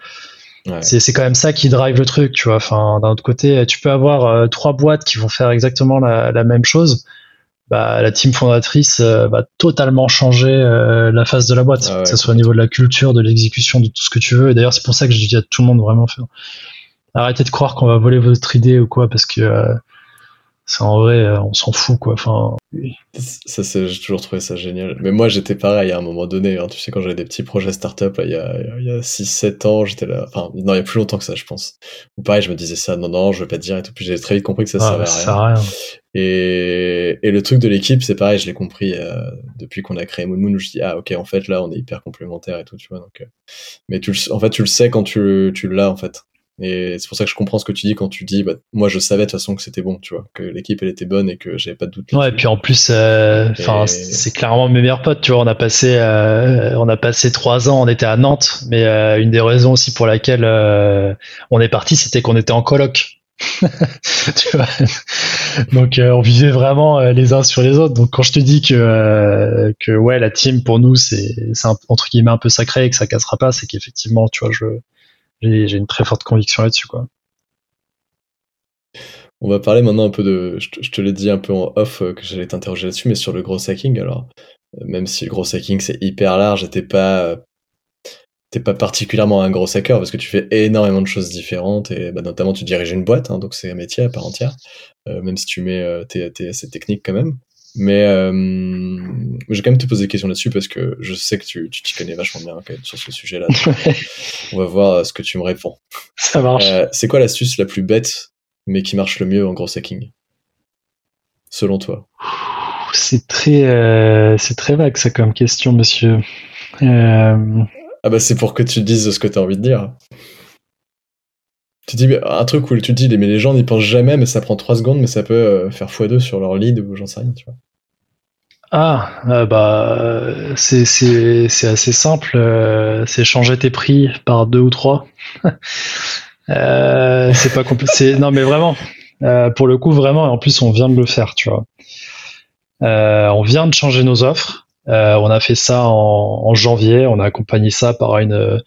C'est quand même ça qui drive le truc, tu vois. Enfin, d'un autre côté, tu peux avoir euh, trois boîtes qui vont faire exactement la, même chose. Bah, la team fondatrice euh, va totalement changer euh, la face de la boîte, ah que ce soit au niveau de la culture, de l'exécution, de tout ce que tu veux. Et d'ailleurs, c'est pour ça que je dis à tout le monde vraiment faire. Arrêtez de croire qu'on va voler votre idée ou quoi, parce que c'est en vrai, euh, on s'en fout, quoi. Enfin, ça, j'ai toujours trouvé ça génial. Mais moi, j'étais pareil à un moment donné. Hein. Tu sais, quand j'avais des petits projets startup, là, il y a, a 6-7 ans, j'étais là. Enfin, non, il y a plus longtemps que ça, je pense. Ou pareil, je me disais ça, non, non, je veux pas te dire et tout. Puis j'ai très vite compris que ça ah, servait à rien. Ça à rien. Et, et le truc de l'équipe, c'est pareil, je l'ai compris euh, depuis qu'on a créé Moon Moon, je dis, ah, ok, en fait, là, on est hyper complémentaires et tout, tu vois. Donc, euh, mais tu en fait, tu le sais quand tu, tu l'as, en fait. Et c'est pour ça que je comprends ce que tu dis quand tu dis, bah, moi je savais de toute façon que c'était bon, tu vois, que l'équipe elle était bonne et que j'avais pas de doute. Ouais, et puis en plus, euh, enfin, c'est clairement mes meilleurs potes, tu vois. On a passé, euh, on a passé trois ans, on était à Nantes, mais euh, une des raisons aussi pour laquelle on est parti, c'était qu'on était en coloc. tu vois donc on vivait vraiment les uns sur les autres. Donc quand je te dis que que ouais la team pour nous c'est c'est entre guillemets un peu sacré et que ça cassera pas, c'est qu'effectivement tu vois je j'ai une très forte conviction là-dessus, quoi. On va parler maintenant un peu de. Je te, l'ai dit un peu en off euh, que j'allais t'interroger là-dessus, mais sur le gros hacking, alors, euh, même si le gros hacking c'est hyper large, t'es pas. T'es pas particulièrement un gros hacker parce que tu fais énormément de choses différentes et bah, notamment tu diriges une boîte, hein, donc c'est un métier à part entière, euh, même si tu mets tes, tes, assez technique quand même. Mais euh, je vais quand même te poser des questions là-dessus parce que je sais que tu t'y connais vachement bien quand même, sur ce sujet-là. on va voir euh, ce que tu me réponds. Ça marche. Euh, c'est quoi l'astuce la plus bête mais qui marche le mieux en gros hacking? Selon toi C'est très, c'est très vague ça comme question, monsieur. Ah bah c'est pour que tu dises ce que tu as envie de dire. Tu dis un truc où tu dis, mais les gens n'y pensent jamais, mais ça prend 3 secondes, mais ça peut euh, faire x2 sur leur lead ou j'en sais rien, tu vois. Ah, euh, bah, c'est assez simple. Euh, c'est changer tes prix par deux ou trois. c'est pas compliqué. Non, mais vraiment. pour le coup, vraiment. Et en plus, on vient de le faire, tu vois. on vient de changer nos offres. on a fait ça en, en, janvier. On a accompagné ça par une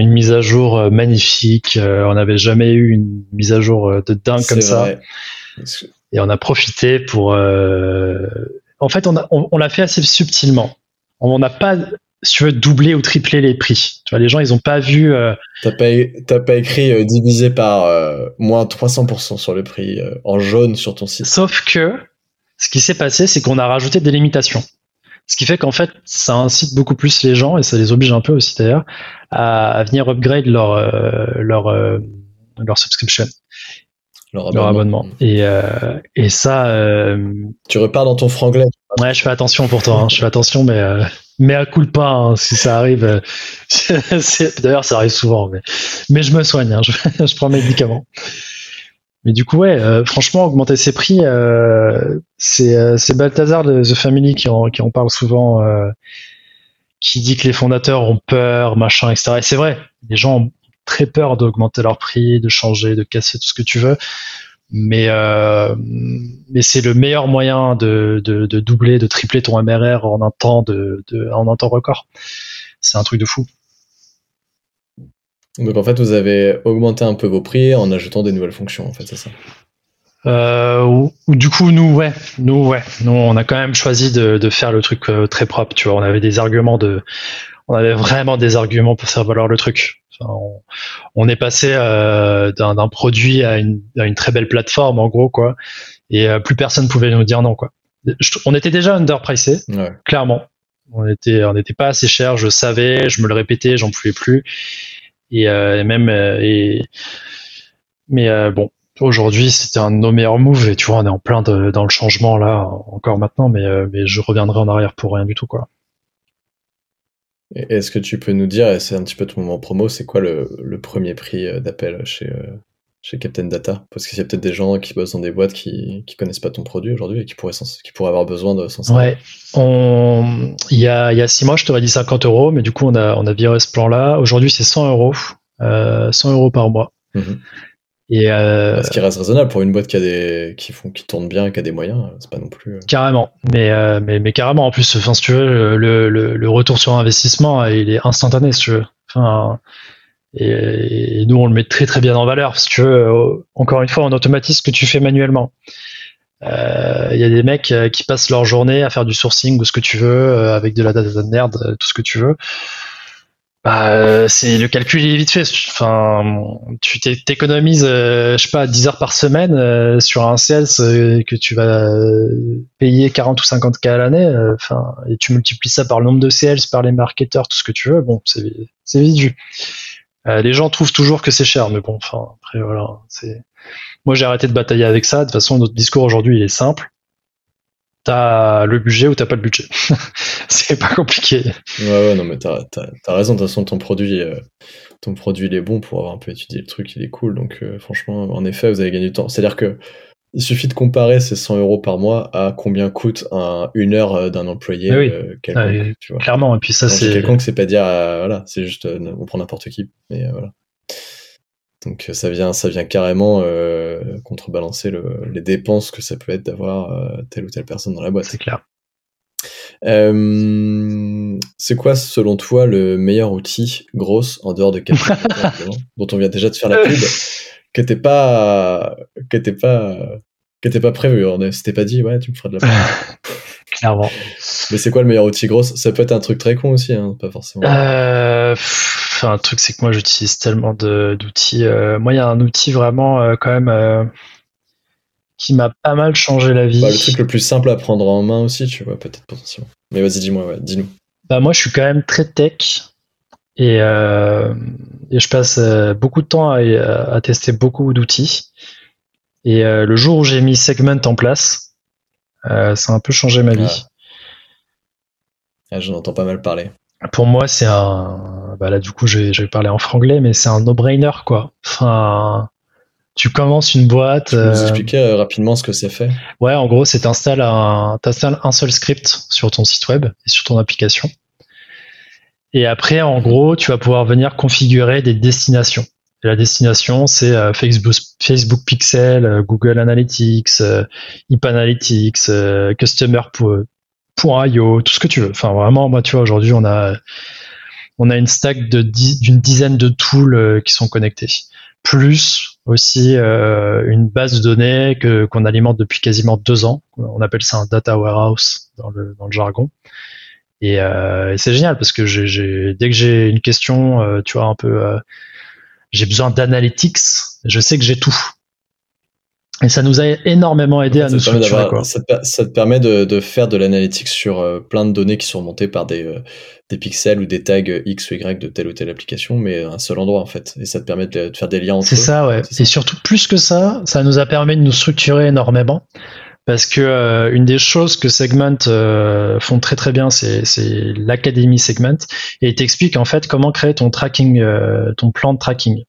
une mise à jour euh, magnifique. Euh, on n'avait jamais eu une mise à jour euh, de dingue comme ça. Et on a profité pour. En fait, on, on, l'a fait assez subtilement. On n'a pas, si tu veux, doublé ou triplé les prix. Tu vois, les gens, ils n'ont pas vu. T'as pas, pas écrit divisé par moins 300% sur le prix en jaune sur ton site. Sauf que ce qui s'est passé, c'est qu'on a rajouté des limitations. Ce qui fait qu'en fait, ça incite beaucoup plus les gens, et ça les oblige un peu aussi d'ailleurs, à, venir upgrade leur, euh, leur, euh, leur subscription. Leur abonnement. Et, euh, et ça. tu repars dans ton franglais. Ouais, je fais attention pour toi. Hein. je fais attention, mais mais à coup de pas hein, si ça arrive. D'ailleurs, ça arrive souvent, mais, mais je me soigne. Hein. je, je prends mes médicaments. Mais du coup, ouais, franchement, augmenter ses prix, c'est euh, Balthazar de The Family qui en, qui en parle souvent, qui dit que les fondateurs ont peur, machin, etc. Et c'est vrai, les gens ont très peur d'augmenter leur prix, de changer, de casser tout ce que tu veux. Mais, mais c'est le meilleur moyen de, doubler, de tripler ton MRR en un temps, de en un temps record. C'est un truc de fou. Donc en fait, vous avez augmenté un peu vos prix en ajoutant des nouvelles fonctions, en fait, c'est ça euh, du coup, nous, ouais, nous, ouais, nous, on a quand même choisi de, de faire le truc euh, très propre. Tu vois, on avait des arguments de, on avait vraiment des arguments pour faire valoir le truc. on, on, est passé euh, d'un produit à une, à une, très belle plateforme, en gros, quoi. Et euh, plus personne pouvait nous dire non, quoi. on était déjà underpricé, ouais. clairement. On était, on n'était pas assez cher. Je savais, je me le répétais, j'en pouvais plus. Euh, et, même euh, et mais euh, bon aujourd'hui c'était un de nos meilleurs moves et tu vois on est en plein dans le changement là encore maintenant mais, mais je reviendrai en arrière pour rien du tout quoi. Est-ce que tu peux nous dire, et c'est un petit peu ton moment promo, c'est quoi le, le, premier prix d'appel chez, chez Captain Data? Parce qu'il y a peut-être des gens qui bossent dans des boîtes qui, qui connaissent pas ton produit aujourd'hui et qui pourraient, qui pourraient avoir besoin de s'en Ouais, on... il, y a, il y a six mois, je t'aurais dit 50 euros, mais du coup, on a, on a viré ce plan-là. Aujourd'hui, c'est 100 euros, euh, 100 euros par mois. Mhm. Et euh... Ce qui reste raisonnable pour une boîte qui a des qui font qui tourne bien, qui a des moyens, c'est pas non plus. Euh, carrément, mais, euh, mais mais carrément en plus, enfin si tu veux, le, le, le retour sur investissement, il est instantané si tu veux. Enfin, Et, nous, on le met très très bien en valeur. Si tu veux, encore une fois, on automatise ce que tu fais manuellement. Il y a des mecs qui passent leur journée à faire du sourcing ou ce que tu veux, avec de la data de merde, tout ce que tu veux. Bah, c'est le calcul est vite fait. Enfin, tu t'économises, euh, je sais pas, 10 heures par semaine euh, sur un sales euh, que tu vas payer 40 ou 50 k à l'année. Enfin, et tu multiplies ça par le nombre de sales, par les marketeurs, tout ce que tu veux. Bon, c'est c'est vite vu. les gens trouvent toujours que c'est cher, mais bon, enfin, après voilà, c'est. Moi, j'ai arrêté de batailler avec ça. De toute façon, notre discours aujourd'hui, il est simple t'as le budget ou t'as pas le budget. c'est pas compliqué. Ouais, ouais, non, mais t'as as, raison. De toute façon, ton produit, euh, ton produit, il est bon pour avoir un peu étudié le truc, il est cool. Donc, euh, franchement, en effet, vous avez gagné du temps. C'est-à-dire que il suffit de comparer ces 100 euros par mois à combien coûte un, une heure euh, d'un employé oui. quelconque, tu vois. Clairement, et puis ça, c'est. Quelconque, c'est pas dire, voilà, c'est juste, on prend n'importe qui. Mais voilà. Donc ça vient, ça vient carrément euh, contrebalancer les dépenses que ça peut être d'avoir euh, telle ou telle personne dans la boîte. C'est clair. Euh, c'est quoi, selon toi, le meilleur outil grosse en dehors de Captain dont on vient déjà de faire la pub, qui n'était pas, qui était pas, qui était pas prévu. On s'était pas dit, ouais, tu me feras de la pub. Clairement. Mais c'est quoi le meilleur outil grosse? Ça peut être un truc très con aussi, hein, pas forcément. Euh, un truc, c'est que moi, j'utilise tellement d'outils. Euh, moi, il y a un outil vraiment euh, quand même euh, qui m'a pas mal changé la vie. Bah, le truc le plus simple à prendre en main aussi, tu vois, peut-être potentiellement. Mais vas-y, dis-moi, ouais, dis-nous. Bah, moi, je suis quand même très tech et, et je passe beaucoup de temps à, tester beaucoup d'outils. Et le jour où j'ai mis Segment en place, ça a un peu changé ma vie. Ah. ah J'en entends pas mal parler. Pour moi, c'est un. Bah là, du coup, je vais, parler en franglais, mais c'est un no-brainer, quoi. Enfin, tu commences une boîte. Tu peux nous euh, expliquer euh, rapidement ce que c'est fait? Ouais, en gros, c'est t'installes un, un seul script sur ton site web et sur ton application. Et après, en gros, tu vas pouvoir venir configurer des destinations. la destination, c'est euh, Facebook, Facebook Pixel, Google Analytics, IP Analytics, Customer .io, tout ce que tu veux. Enfin, vraiment, moi, tu vois, aujourd'hui, on a, on a une stack d'une dizaine de tools euh, qui sont connectés. Plus aussi euh, une base de données que qu'on alimente depuis quasiment deux ans. On appelle ça un data warehouse dans le, jargon. Et, euh, c'est génial parce que j'ai, dès que j'ai une question, tu vois, un peu, j'ai besoin d'analytics, je sais que j'ai tout. Et ça nous a énormément aidé à nous structurer. Quoi. Ça, te, permet de, faire de l'analytique sur euh, plein de données qui sont remontées par des, euh, des pixels ou des tags X ou Y de telle ou telle application, mais à un seul endroit en fait. Et ça te permet de, faire des liens entre C'est ça, ouais. Et surtout, plus que ça, ça nous a permis de nous structurer énormément. Parce que euh, une des choses que Segment font très très bien, c'est l'académie Segment, et t'explique en fait comment créer ton tracking, ton plan de tracking.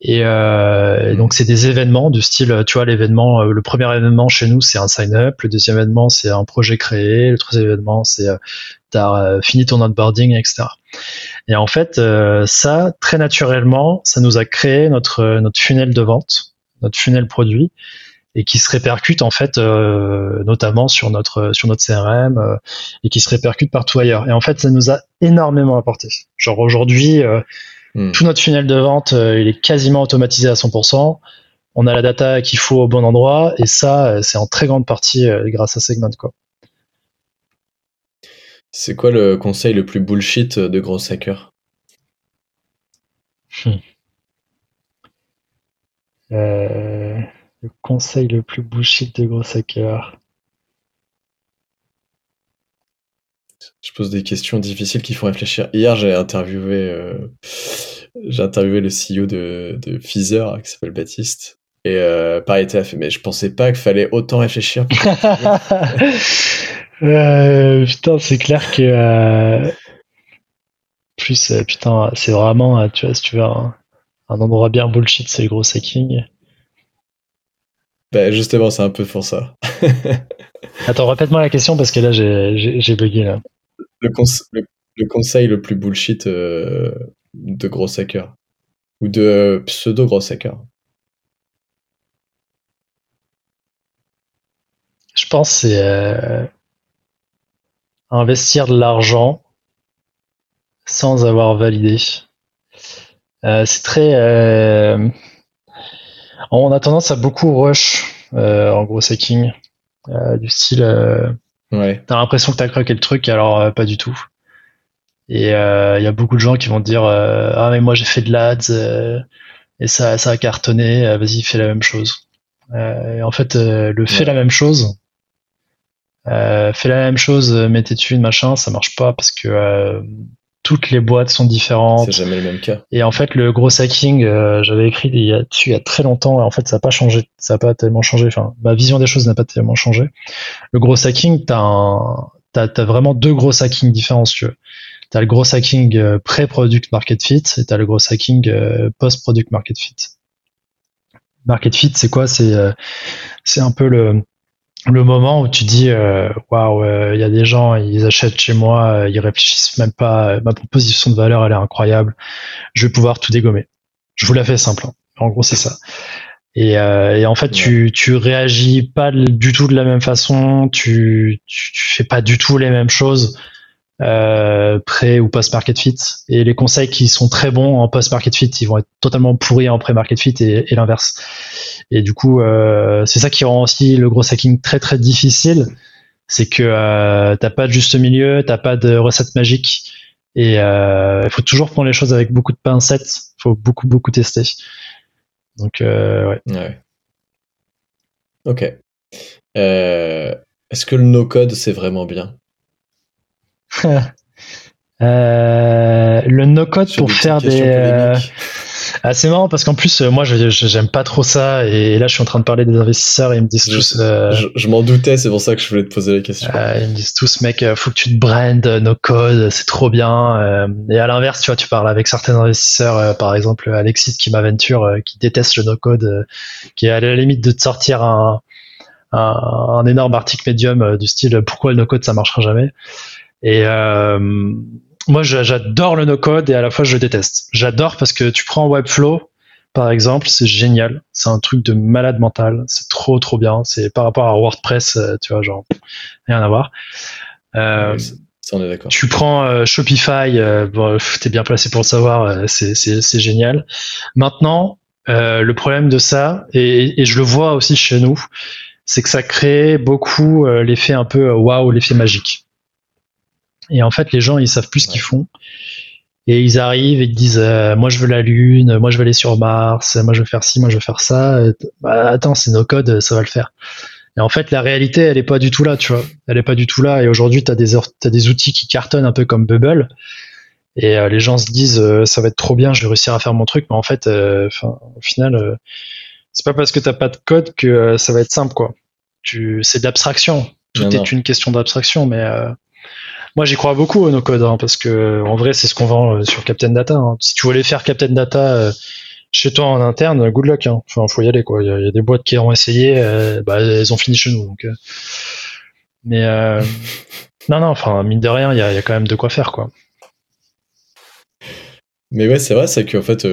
Et, euh, donc c'est des événements de style, tu vois, l'événement, euh, le premier événement chez nous c'est un sign-up, le deuxième événement c'est un projet créé, le troisième événement c'est euh, t'as euh, fini ton onboarding, etc. Et en fait, ça très naturellement, ça nous a créé notre notre funnel de vente, notre funnel produit, et qui se répercute en fait notamment sur notre sur notre CRM et qui se répercute partout ailleurs. Et en fait, ça nous a énormément apporté. Genre aujourd'hui Hmm. Tout notre funnel de vente, euh, il est quasiment automatisé à 100%. On a la data qu'il faut au bon endroit et ça, euh, c'est en très grande partie euh, grâce à Segment. Quoi. C'est quoi le conseil le plus bullshit de gros hackers? Hmm. Le conseil le plus bullshit de gros hackers. Je pose des questions difficiles qui font réfléchir. Hier, j'ai interviewé, euh, j'ai interviewé le CEO de, de Pfizer, qui s'appelle Baptiste. Et euh, pareil, il fait, mais je pensais pas qu'il fallait autant réfléchir. euh, putain, c'est clair que. Euh, plus, putain, c'est vraiment, tu vois, si tu veux, un, endroit bien bullshit, c'est le gros hacking. Bah, justement, c'est un peu pour ça. Attends, répète-moi la question parce que là, j'ai bugué. Là. Le, conseil le plus bullshit euh, de gros hackers ou de pseudo gros hackers Je pense c'est euh, investir de l'argent sans avoir validé. c'est très. on a tendance à beaucoup rush en gros hacking, du style. Ouais. T'as l'impression que t'as craqué le truc, alors pas du tout. Et il y a beaucoup de gens qui vont te dire ah mais moi j'ai fait de l'ads et ça ça a cartonné, vas-y fais la même chose. et en fait le fait la même chose euh, fais la même chose, mettez dessus une machin, ça marche pas parce que euh, toutes les boîtes sont différentes. C'est jamais le même cas. Et en fait, le gros hacking, euh, j'avais écrit il y a, dessus il y a très longtemps, et en fait, ça n'a pas changé, ça n'a pas tellement changé. Enfin, ma vision des choses n'a pas tellement changé. Le gros hacking, t'as un, t'as, vraiment deux gros hackings différents, si tu veux. T'as le gros hacking pré-product market fit et t'as le gros hacking post-product market fit. Market fit, c'est quoi? C'est c'est un peu le le moment où tu dis euh, waouh euh, il y a des gens ils achètent chez moi euh, ils réfléchissent même pas ma proposition de valeur elle est incroyable. Je vais pouvoir tout dégommer. Je vous la fais simple hein. en gros c'est ça. Et, et, en fait tu tu réagis pas du tout de la même façon tu, tu, tu fais pas du tout les mêmes choses euh, pré ou post market fit. Et les conseils qui sont très bons en post market fit ils vont être totalement pourris en pré market fit et, et l'inverse et du coup euh, c'est ça qui rend aussi le gros hacking très très difficile. C'est que euh, t'as pas de juste milieu t'as pas de recette magique. Et euh, il faut toujours prendre les choses avec beaucoup de pincettes. Il faut beaucoup beaucoup tester. Donc ouais. ouais. Ok. Euh, est-ce que le no code c'est vraiment bien? Euh, le no-code pour faire des. Euh... Ah, c'est marrant parce qu'en plus, euh, moi, je, j'aime pas trop ça. Et là, je suis en train de parler des investisseurs et ils me disent tous. Euh, je, m'en doutais, c'est pour ça que je voulais te poser la question. ils me disent tous, mec, faut que tu te brandes no-code, c'est trop bien. et à l'inverse, tu vois, tu parles avec certains investisseurs, par exemple Alexis qui m'aventure, qui déteste le no-code, qui est à la limite de te sortir un, un, un énorme article médium du style pourquoi le no-code ça marchera jamais. Et euh, moi, j'adore le no-code et à la fois je le déteste. J'adore parce que tu prends Webflow, par exemple, c'est génial. C'est un truc de malade mental. C'est trop, trop bien. C'est par rapport à WordPress, euh, tu vois, genre, rien à voir. Euh, on est d'accord. Tu prends euh, Shopify, euh, bon, t'es bien placé pour le savoir, euh, c'est génial. Maintenant, le problème de ça, et, et, je le vois aussi chez nous, c'est que ça crée beaucoup l'effet un peu waouh, l'effet magique. Et en fait, les gens, ils savent plus ce qu'ils font. Et ils arrivent et ils disent euh, Moi, je veux la Lune, moi, je veux aller sur Mars, moi, je veux faire ci, moi, je veux faire ça. Bah, attends, c'est nos codes, ça va le faire. Et en fait, la réalité, elle est pas du tout là, tu vois. Elle est pas du tout là. Et aujourd'hui, tu as des, as des outils qui cartonnent un peu comme Bubble. Et euh, les gens se disent euh, Ça va être trop bien, je vais réussir à faire mon truc. Mais en fait, au final, c'est pas parce que t'as pas de code que ça va être simple, quoi. C'est de l'abstraction. Tout est une question d'abstraction, mais moi, j'y crois beaucoup au no-code, hein, parce que en vrai, c'est ce qu'on vend euh, sur Captain Data. Hein. Si tu voulais faire Captain Data euh, chez toi en interne, good luck. Hein. Enfin, faut y aller, quoi. Il y, a des boîtes qui ont essayé, euh, bah, elles ont fini chez nous. Donc, mais non, non. Enfin, mine de rien, il y a, quand même de quoi faire, quoi. Mais ouais, c'est vrai, c'est qu'en fait,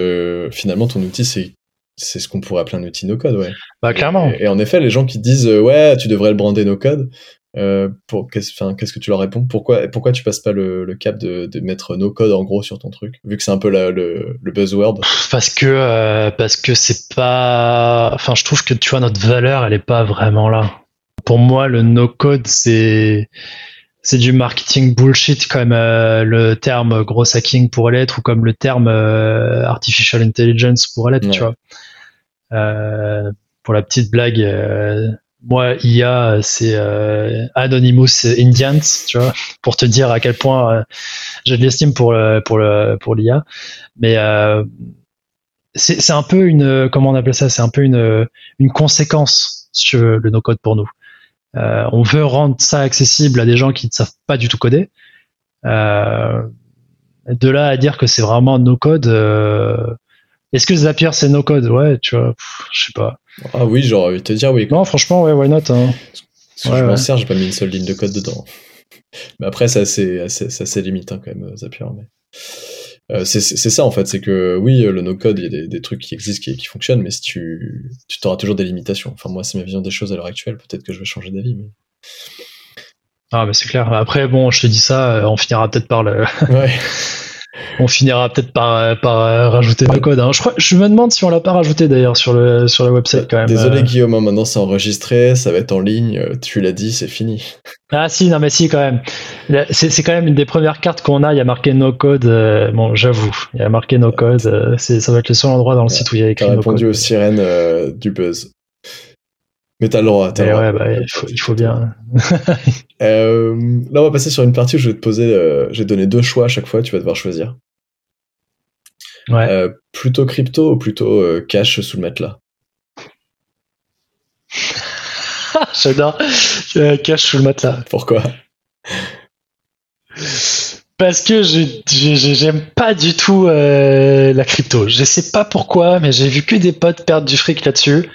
finalement, ton outil, c'est c'est ce qu'on pourrait appeler un outil no-code, ouais. Bah, clairement. Et, en effet, les gens qui disent, ouais, tu devrais le brander no-code, euh, pour qu'est-ce que tu leur réponds? Pourquoi pourquoi tu passes pas le, cap de, mettre no code en gros sur ton truc vu que c'est un peu le, buzzword? Parce que euh, parce que c'est pas enfin je trouve que tu vois notre valeur elle est pas vraiment là. Pour moi le no code c'est c'est du marketing bullshit comme euh, le terme gros hacking pourrait l'être ou comme le terme artificial intelligence pourrait l'être tu vois. Pour la petite blague moi, IA, c'est euh, Anonymous Indians, tu vois, pour te dire à quel point euh, j'ai de l'estime pour le, pour le, pour l'IA. Mais euh, c'est un peu une, comment on appelle ça C'est un peu une, une conséquence sur le no-code pour nous. Euh, on veut rendre ça accessible à des gens qui ne savent pas du tout coder. Euh, de là à dire que c'est vraiment no-code. Est-ce que Zapier c'est no-code Ouais, tu vois, je sais pas. Ah oui, j'aurais envie de te dire oui. Non, franchement, ouais, why not hein. Parce que je m'en sers, j'ai pas mis une seule ligne de code dedans. Mais après, c'est assez, assez, limite hein, quand même, euh, Zapier. Mais... Euh, c'est ça en fait, c'est que oui, le no-code, il y a des, trucs qui existent, qui, fonctionnent, mais si tu, tu auras toujours des limitations. Enfin, moi, c'est ma vision des choses à l'heure actuelle. Peut-être que je vais changer d'avis. Mais... Ah, mais c'est clair. Après, bon, je te dis ça, euh, on finira peut-être par le. ouais. on finira peut-être par, par rajouter le code. Hein. Je, crois, je me demande si on l'a pas rajouté d'ailleurs sur le sur website quand même. Désolé Guillaume, hein, maintenant c'est enregistré, ça va être en ligne. Tu l'as dit, c'est fini. Ah si, non mais si quand même. C'est quand même une des premières cartes qu'on a. Il y a marqué no code. bon, j'avoue, il y a marqué no code. c'est ça va être le seul endroit dans le site où il y a écrit no code. répondu aux sirènes du buzz. Mais t'as le droit. As le droit. Ouais, bah, il, faut, il, faut, bien. euh, là, on va passer sur une partie où je vais te poser. Euh, j'ai donné deux choix à chaque fois. Tu vas devoir choisir. Ouais. Euh, plutôt crypto ou plutôt euh, cash sous le matelas? J'adore. cash sous le matelas. Pourquoi? Parce que j'aime pas du tout la crypto. Je sais pas pourquoi, mais j'ai vu que des potes perdre du fric là-dessus.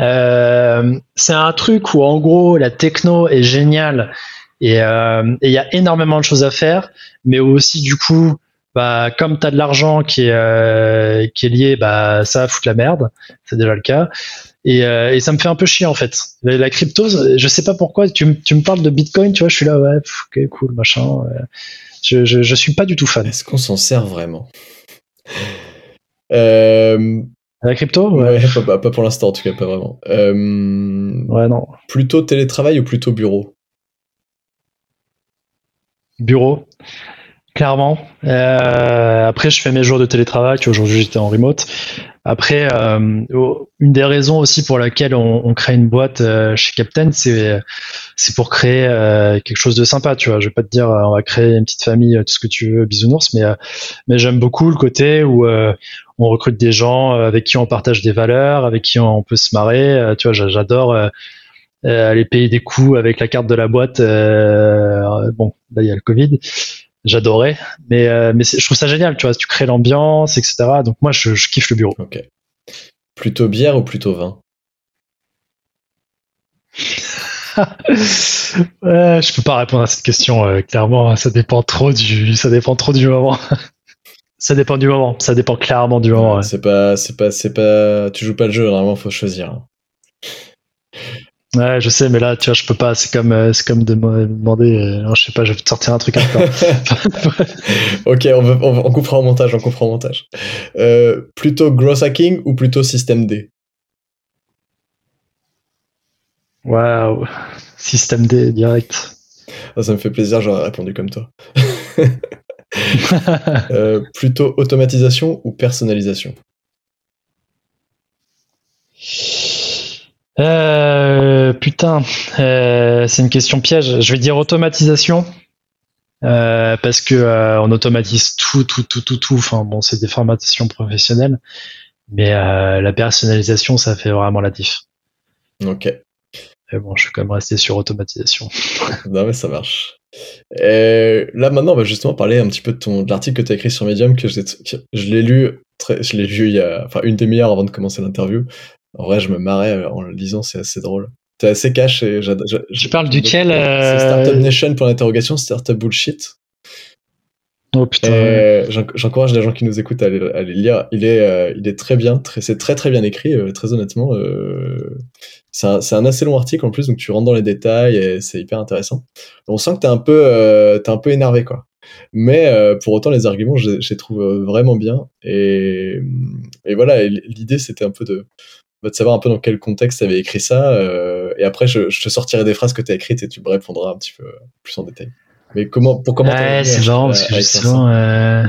Euh, c'est un truc où en gros la techno est géniale et euh, il y a énormément de choses à faire, mais aussi du coup, bah, comme tu as de l'argent euh, qui est lié, bah, ça va foutre la merde, c'est déjà le cas. Et, euh, ça me fait un peu chier en fait. La, crypto, je sais pas pourquoi, tu, me parles de Bitcoin, tu vois, je suis là, ouais, ok, cool, machin. Je, je, suis pas du tout fan. Est-ce qu'on s'en sert vraiment? Euh, la crypto? Ouais, pas, pour l'instant en tout cas, pas vraiment. Euh, ouais, non. Plutôt télétravail ou plutôt bureau? Bureau, clairement. Euh, après, je fais mes jours de télétravail. Aujourd'hui, j'étais en remote. Après, euh, une des raisons aussi pour laquelle on, crée une boîte chez Captain, c'est c'est pour créer quelque chose de sympa. Tu vois, je vais pas te dire on va créer une petite famille, tout ce que tu veux, bisounours, mais mais j'aime beaucoup le côté où on recrute des gens euh, avec qui on partage des valeurs, avec qui on peut se marrer. Euh, tu vois, j'adore euh, aller payer des coups avec la carte de la boîte. bon, là il y a le Covid. J'adorais, mais mais je trouve ça génial. Tu vois, tu crées l'ambiance, etc. Donc moi, je, kiffe le bureau. Ok. Plutôt bière ou plutôt vin? Ouais, je peux pas répondre à cette question clairement. Ça dépend trop du, ça dépend trop du moment. Ça dépend du moment. Ça dépend clairement du moment. C'est pas, c'est pas, c'est pas. Tu joues pas le jeu. Normalement, faut choisir. Ouais, je sais, mais là, tu vois, je peux pas. C'est comme, euh, c'est comme de me demander. Euh, je sais pas, je vais te sortir un truc ok, on, on, on, coupera en montage. On coupera en montage. Euh, plutôt gross hacking ou plutôt système D? Waouh, système D direct. Ah, ça me fait plaisir. J'aurais répondu comme toi. Euh, plutôt automatisation ou personnalisation? Euh, Putain, euh, c'est une question piège. Je vais dire automatisation. parce que on automatise tout, tout, tout, tout, tout. Enfin bon, c'est des formations professionnelles, mais la personnalisation, ça fait vraiment la diff. Ok. Mais bon, je suis quand même resté sur automatisation. non mais ça marche. Et là maintenant, on va justement parler un petit peu de ton de l'article que tu as écrit sur Medium, que, je l'ai lu, très, je l'ai lu il y a, enfin une demi-heure avant de commencer l'interview. En vrai, je me marrais en le lisant, c'est assez drôle. T'es assez cash et Je parle duquel C'est Startup euh, Nation pour l'interrogation, Startup Bullshit. Oh putain. J'encourage les gens qui nous écoutent à aller, lire. Il est, euh, il est très bien, très, c'est très très bien écrit, euh, très honnêtement. Euh, c'est un, un, assez long article en plus, donc tu rentres dans les détails et c'est hyper intéressant. On sent que t'es un peu, es un peu énervé quoi. Mais pour autant, les arguments, je, les trouve vraiment bien. Et, et voilà, l'idée c'était un peu de, bah, de savoir un peu dans quel contexte tu avais écrit ça. et après, je, je, te sortirai des phrases que tu as écrites et tu me répondras un petit peu plus en détail. Mais comment, pour comment Ouais, c'est marrant parce que justement, euh...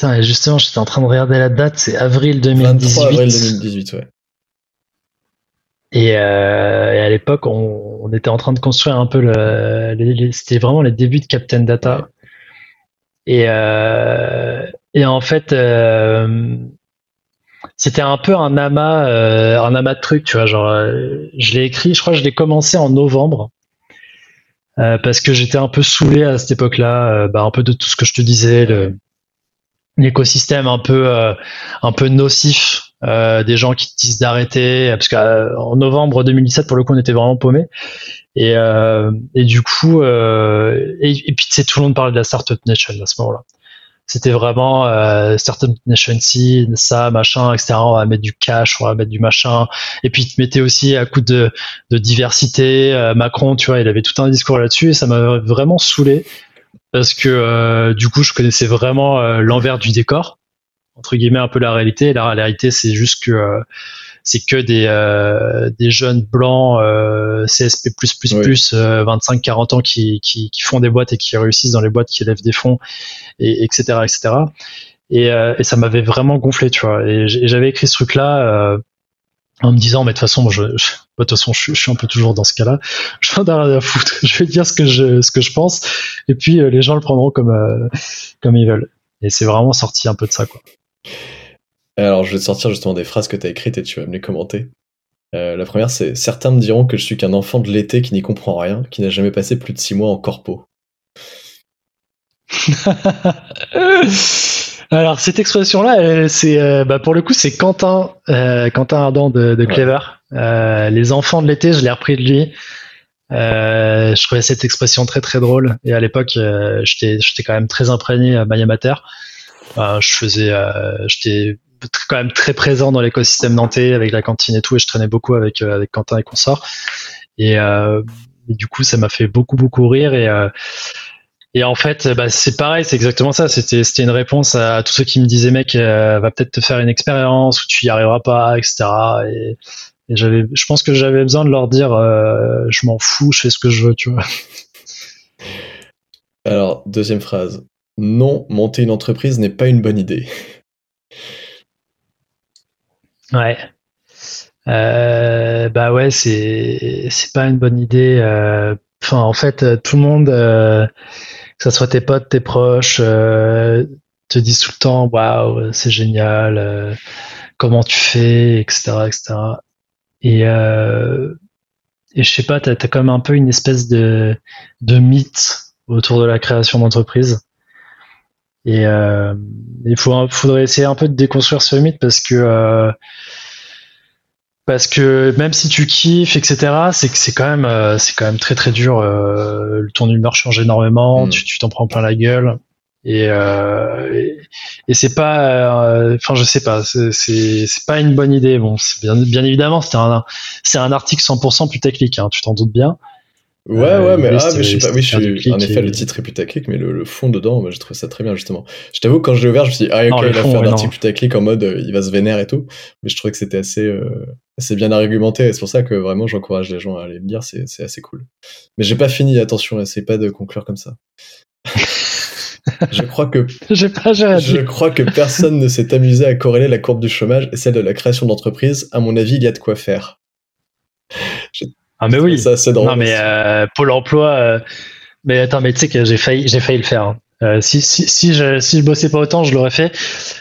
Putain, justement, j'étais en train de regarder la date, c'est avril 2018. 23 avril 2018, ouais. Et, euh, et à l'époque, on, on, était en train de construire un peu le. C'était vraiment les débuts de Captain Data. Et, euh, et en fait, euh, c'était un peu un amas, un amas de trucs, tu vois. Genre, je l'ai écrit, je crois que je l'ai commencé en novembre. Euh, parce que j'étais un peu saoulé à cette époque-là, euh, bah, un peu de tout ce que je te disais, l'écosystème un peu euh, un peu nocif des gens qui disent d'arrêter parce qu'en novembre 2017 pour le coup on était vraiment paumé et, et du coup et, et, puis tu sais tout le monde parlait de la startup nation à ce moment-là c'était vraiment euh, Startup Nation ça, machin, etc. On va mettre du cash, on va mettre du machin. Et puis, tu mettais aussi à coup de, de diversité. Euh, Macron, tu vois, il avait tout un discours là-dessus et ça m'a vraiment saoulé. parce que du coup, je connaissais vraiment l'envers du décor, entre guillemets, un peu la réalité. la réalité, c'est juste que c'est que des, euh, des jeunes blancs euh, CSP++, 25-40 ans qui, qui, qui, font des boîtes et qui réussissent dans les boîtes, qui lèvent des fonds, et, etc. etc. Et, euh, et ça m'avait vraiment gonflé, tu vois. Et j'avais écrit ce truc-là euh, en me disant, mais de toute façon, je, de toute façon, je, suis un peu toujours dans ce cas-là. Je vais rien à foutre. Je vais dire ce que je, ce que je pense, et puis les gens le prendront comme, comme ils veulent. Et c'est vraiment sorti un peu de ça, quoi. Alors, je vais te sortir justement des phrases que tu as écrites et tu vas me les commenter. Euh, la première, c'est Certains me diront que je suis qu'un enfant de l'été qui n'y comprend rien, qui n'a jamais passé plus de six mois en corpo. Alors, cette expression-là, c'est euh, bah, pour le coup, c'est Quentin, euh, Quentin Ardant de, Clever. les enfants de l'été, je l'ai repris de lui. je trouvais cette expression très très drôle. Et à l'époque, j'étais quand même très imprégné à Mayamater. je faisais, j'étais quand même très présent dans l'écosystème nantais avec la cantine et tout, et je traînais beaucoup avec euh, avec Quentin et consorts. Et, euh, et du coup, ça m'a fait beaucoup beaucoup rire et euh, et en fait, bah, c'est pareil, c'est exactement ça. C'était, c'était une réponse à, tous ceux qui me disaient, mec, va peut-être te faire une expérience ou tu y arriveras pas, etc. Et, et j'avais, je pense que j'avais besoin de leur dire, je m'en fous, je fais ce que je veux, tu vois. Alors, deuxième phrase. Non, monter une entreprise n'est pas une bonne idée. Ouais. Euh, bah ouais, c'est c'est pas une bonne idée. Euh, enfin, en fait, euh, tout le monde, que ce soit tes potes, tes proches, te disent tout le temps, waouh, c'est génial, comment tu fais, etc., etc. Et et je sais pas, t'as as quand même un peu une espèce de de mythe autour de la création d'entreprise. Et euh, il faut, faudrait essayer un peu de déconstruire ce mythe parce que euh, parce que même si tu kiffes, etc., c'est que c'est quand même euh, c'est quand même très très dur. Euh, ton humeur change énormément, mm. tu t'en prends plein la gueule. Et, euh, et, c'est pas enfin je sais pas c'est c'est pas une bonne idée bon c'est bien bien évidemment c'est un c'est un article 100% plus technique hein, tu t'en doutes bien Ouais, ouais, mais, ah, mais je sais pas, oui, je suis, en effet, le titre est putaclic, mais le, fond dedans, moi, j'ai trouvé ça très bien, justement. Je t'avoue, quand je l'ai ouvert, je me suis dit, ah, ok, il va faire un article putaclic en mode, euh, il va se vénérer et tout, mais je trouvais que c'était assez, euh, assez bien argumenté, et c'est pour ça que vraiment, j'encourage les gens à aller le lire, c'est, c'est assez cool. Mais j'ai pas fini, attention, essaye pas de conclure comme ça. je crois que pas, je crois que personne ne s'est amusé à corréler la courbe du chômage et celle de la création d'entreprise. À mon avis, il y a de quoi faire. Ah mais oui. Ça, c'est Non mais euh, Pôle Emploi. Euh, mais attends, mais tu sais que j'ai failli, j'ai failli le faire. Hein. Euh, si, si, si, je, si je bossais pas autant, je l'aurais fait.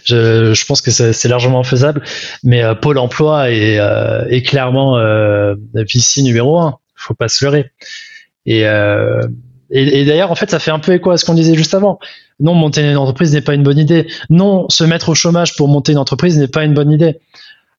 Je, je pense que c'est largement faisable. Mais euh, Pôle Emploi est, euh, est clairement euh, VC numéro un. Faut pas se leurrer. Et, et, et d'ailleurs, en fait, ça fait un peu écho à ce qu'on disait juste avant. Non, monter une entreprise n'est pas une bonne idée. Non, se mettre au chômage pour monter une entreprise n'est pas une bonne idée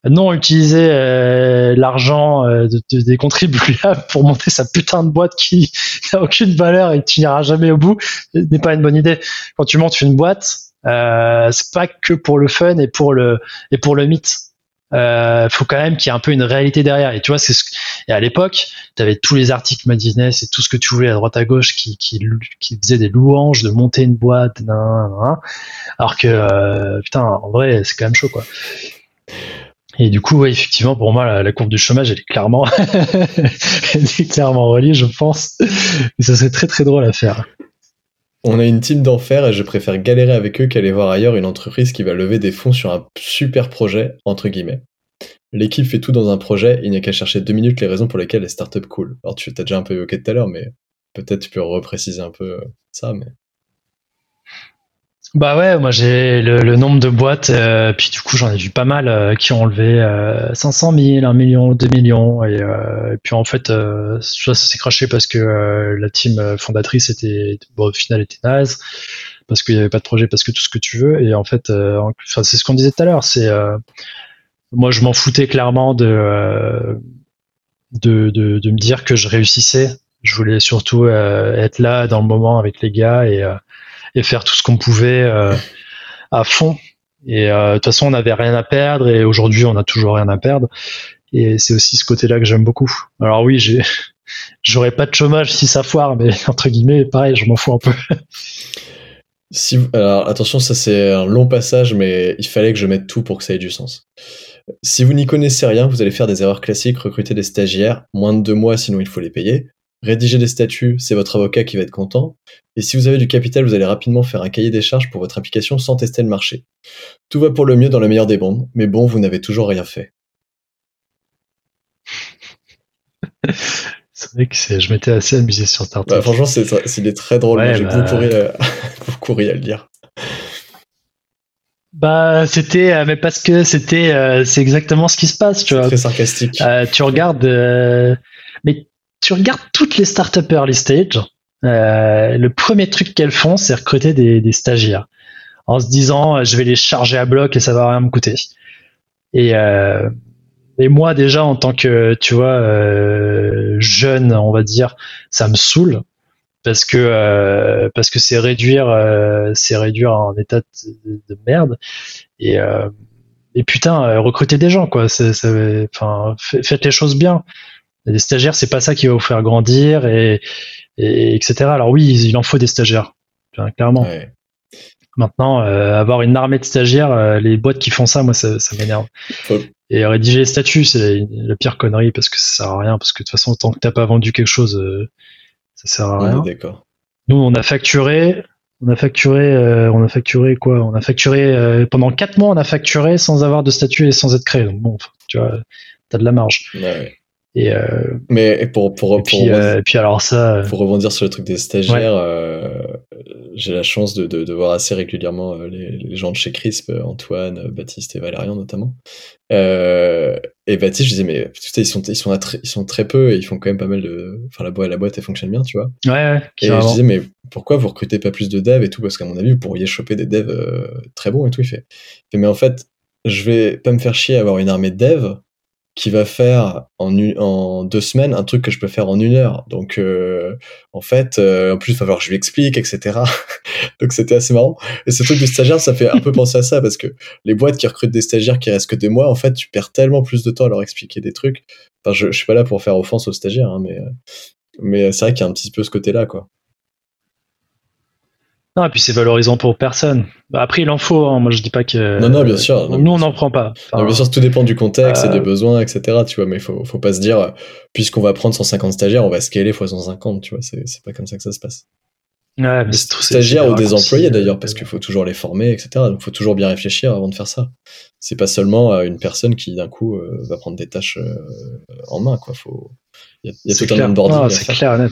non utiliser euh, l'argent euh, des contribuables pour monter sa putain de boîte qui n'a aucune valeur et qui n'ira jamais au bout n'est pas une bonne idée. Quand tu montes une boîte, euh, c'est pas que pour le fun et pour le et pour le mythe. Euh, faut quand même qu'il y ait un peu une réalité derrière. Et tu vois, à l'époque, tu avais tous les articles Mad et tout ce que tu voulais à droite à gauche qui, qui, faisaient des louanges de monter une boîte, alors que putain, en vrai, c'est quand même chaud quoi. Et du coup, ouais, effectivement, pour moi, la, courbe du chômage, elle est clairement, clairement reliée, je pense. Et ça serait très très drôle à faire. On a une team d'enfer et je préfère galérer avec eux qu'aller voir ailleurs une entreprise qui va lever des fonds sur un super projet, entre guillemets. L'équipe fait tout dans un projet, il n'y a qu'à chercher deux minutes les raisons pour lesquelles les startups cool. Alors tu as déjà un peu évoqué tout à l'heure, mais peut-être tu peux repréciser un peu ça, mais. Bah ouais, moi j'ai le, nombre de boîtes, euh, puis du coup j'en ai vu pas mal euh, qui ont levé 500 000, 1 million, 2 millions, et, euh, puis en fait ça, s'est craché parce que la team fondatrice était, bon, au final était naze, parce qu'il n'y avait pas de projet, parce que tout ce que tu veux, et en fait, c'est ce qu'on disait tout à l'heure, c'est moi je m'en foutais clairement de, de, de, de me dire que je réussissais, je voulais surtout être là dans le moment avec les gars et et faire tout ce qu'on pouvait euh, à fond. Et euh, de toute façon, on n'avait rien à perdre et aujourd'hui, on a toujours rien à perdre. Et c'est aussi ce côté-là que j'aime beaucoup. Alors oui, j'ai j'aurais pas de chômage si ça foire, mais entre guillemets, pareil, je m'en fous un peu. Si alors attention, ça c'est un long passage, mais il fallait que je mette tout pour que ça ait du sens. Si vous n'y connaissez rien, vous allez faire des erreurs classiques, recruter des stagiaires, moins de deux mois, sinon il faut les payer. Rédiger des statuts, c'est votre avocat qui va être content. Et si vous avez du capital, vous allez rapidement faire un cahier des charges pour votre application sans tester le marché. Tout va pour le mieux dans le meilleur des mondes, mais bon, vous n'avez toujours rien fait. C'est vrai que je m'étais assez amusé sur Startup. Bah, franchement, c'est, il est très drôle. J'ai bah, beaucoup, ri à, le lire. Bah, c'était, euh, mais parce que c'était, euh, c'est exactement ce qui se passe, tu vois. Très sarcastique. Euh, tu regardes, mais tu regardes toutes les startups early stage. le premier truc qu'elles font, c'est recruter des, stagiaires, en se disant, je vais les charger à bloc et ça va rien me coûter. Et et moi déjà en tant que tu vois euh, jeune, on va dire, ça me saoule parce que euh, parce que c'est réduire euh, c'est réduire un état de, merde et et putain recruter des gens quoi. Enfin faites les choses bien. Les stagiaires c'est pas ça qui va vous faire grandir et, etc. Alors oui il en faut des stagiaires clairement. Maintenant, avoir une armée de stagiaires, les boîtes qui font ça, moi, ça, ça m'énerve. Et rédiger les statuts, c'est la pire connerie parce que ça sert à rien. Parce que de toute façon, tant que t'as pas vendu quelque chose, euh, ça sert à rien. D'accord. Nous, on a facturé, on a facturé, euh, on a facturé quoi? On a facturé euh, pendant 4 mois, on a facturé sans avoir de statut et sans être créé. Donc bon, tu vois, t'as de la marge. Ouais. Et mais pour pour, et puis, puis, alors ça pour rebondir sur le truc des stagiaires j'ai la chance de, de, de, voir assez régulièrement les, les, gens de chez Crisp Antoine Baptiste et Valérian notamment euh, et Baptiste, je disais, mais ils sont, ils, sont ils sont très peu et ils font quand même pas mal de. Enfin, la, boîte, la boîte, elle fonctionne bien, tu vois. Ouais, ouais. Et je disais, mais pourquoi vous recrutez pas plus de devs et tout? Parce qu'à mon avis, vous pourriez choper des devs euh, très bons et tout. Il fait. mais en fait, je vais pas me faire chier à avoir une armée de devs qui va faire en, deux semaines un truc que je peux faire en une heure. Donc, euh, en fait, euh, en plus, il va falloir que je lui explique, etc. Donc, c'était assez marrant. Et ce truc du stagiaire, ça fait un peu penser à ça, parce que les boîtes qui recrutent des stagiaires qui restent que des mois, en fait, tu perds tellement plus de temps à leur expliquer des trucs. Enfin, je, je suis pas là pour faire offense aux stagiaires, hein, mais, euh, mais c'est vrai qu'il y a un petit peu ce côté-là, quoi. Non, et puis c'est valorisant pour personne. Bah, après, il en faut. Hein. Moi, je dis pas que. Non, non, bien sûr. nous, on n'en prend pas. bien sûr, tout dépend du contexte et des euh, besoins, etc. Tu vois, mais il faut, faut pas se dire, puisqu'on va prendre 150 stagiaires, on va scaler fois 150. Tu vois, c'est pas comme ça que ça se passe. Ouais, mais c'est stagiaires ou des employés d'ailleurs, parce qu'il faut toujours les former, etc. Donc, il faut toujours bien réfléchir avant de faire ça. C'est pas seulement euh, une personne qui d'un coup euh, va prendre des tâches en main. Quoi. Faut... Il y a, tout un onboarding. Ah, c'est clair, net.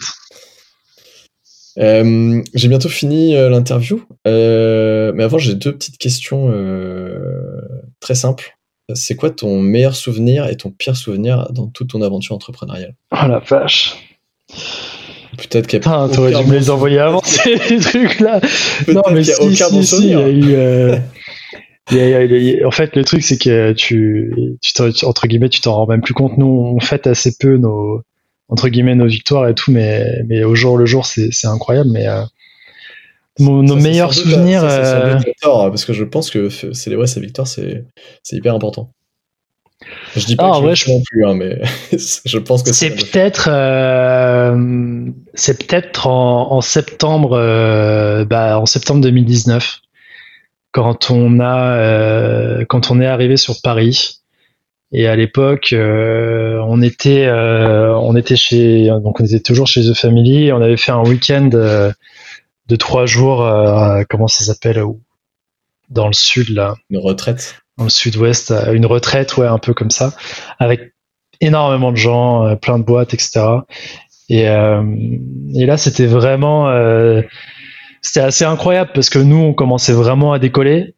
Euh, j'ai bientôt fini euh, l'interview, euh, mais avant j'ai deux petites questions très simples. C'est quoi ton meilleur souvenir et ton pire souvenir dans toute ton aventure entrepreneuriale? Oh la vache Peut-être qu'il y a t'aurais dû me les envoyer avant ces trucs-là. Non, mais il y a aucun bon souvenir. en fait, le truc, c'est que tu, tu entre guillemets, tu t'en rends même plus compte. Nous, on fête assez peu nos, entre guillemets nos victoires et tout, mais, mais au jour le jour, c'est incroyable. Mais euh, nos meilleurs souvenirs. Euh, parce que je pense que célébrer sa victoire, c'est hyper important. Je dis pas ah, que je non plus, hein, mais je pense que c'est peut-être euh, c'est peut-être en, en, septembre bah, en septembre 2019 quand on a quand on est arrivé sur Paris et à l'époque, euh, on était, euh, on était chez, donc on était toujours chez The Family. Et on avait fait un week-end euh, de trois jours. comment ça s'appelle Dans le sud là. Une retraite. Dans le sud-ouest, une retraite, ouais, un peu comme ça, avec énormément de gens, plein de boîtes, etc. Et, et là, c'était vraiment, c'était assez incroyable parce que nous, on commençait vraiment à décoller.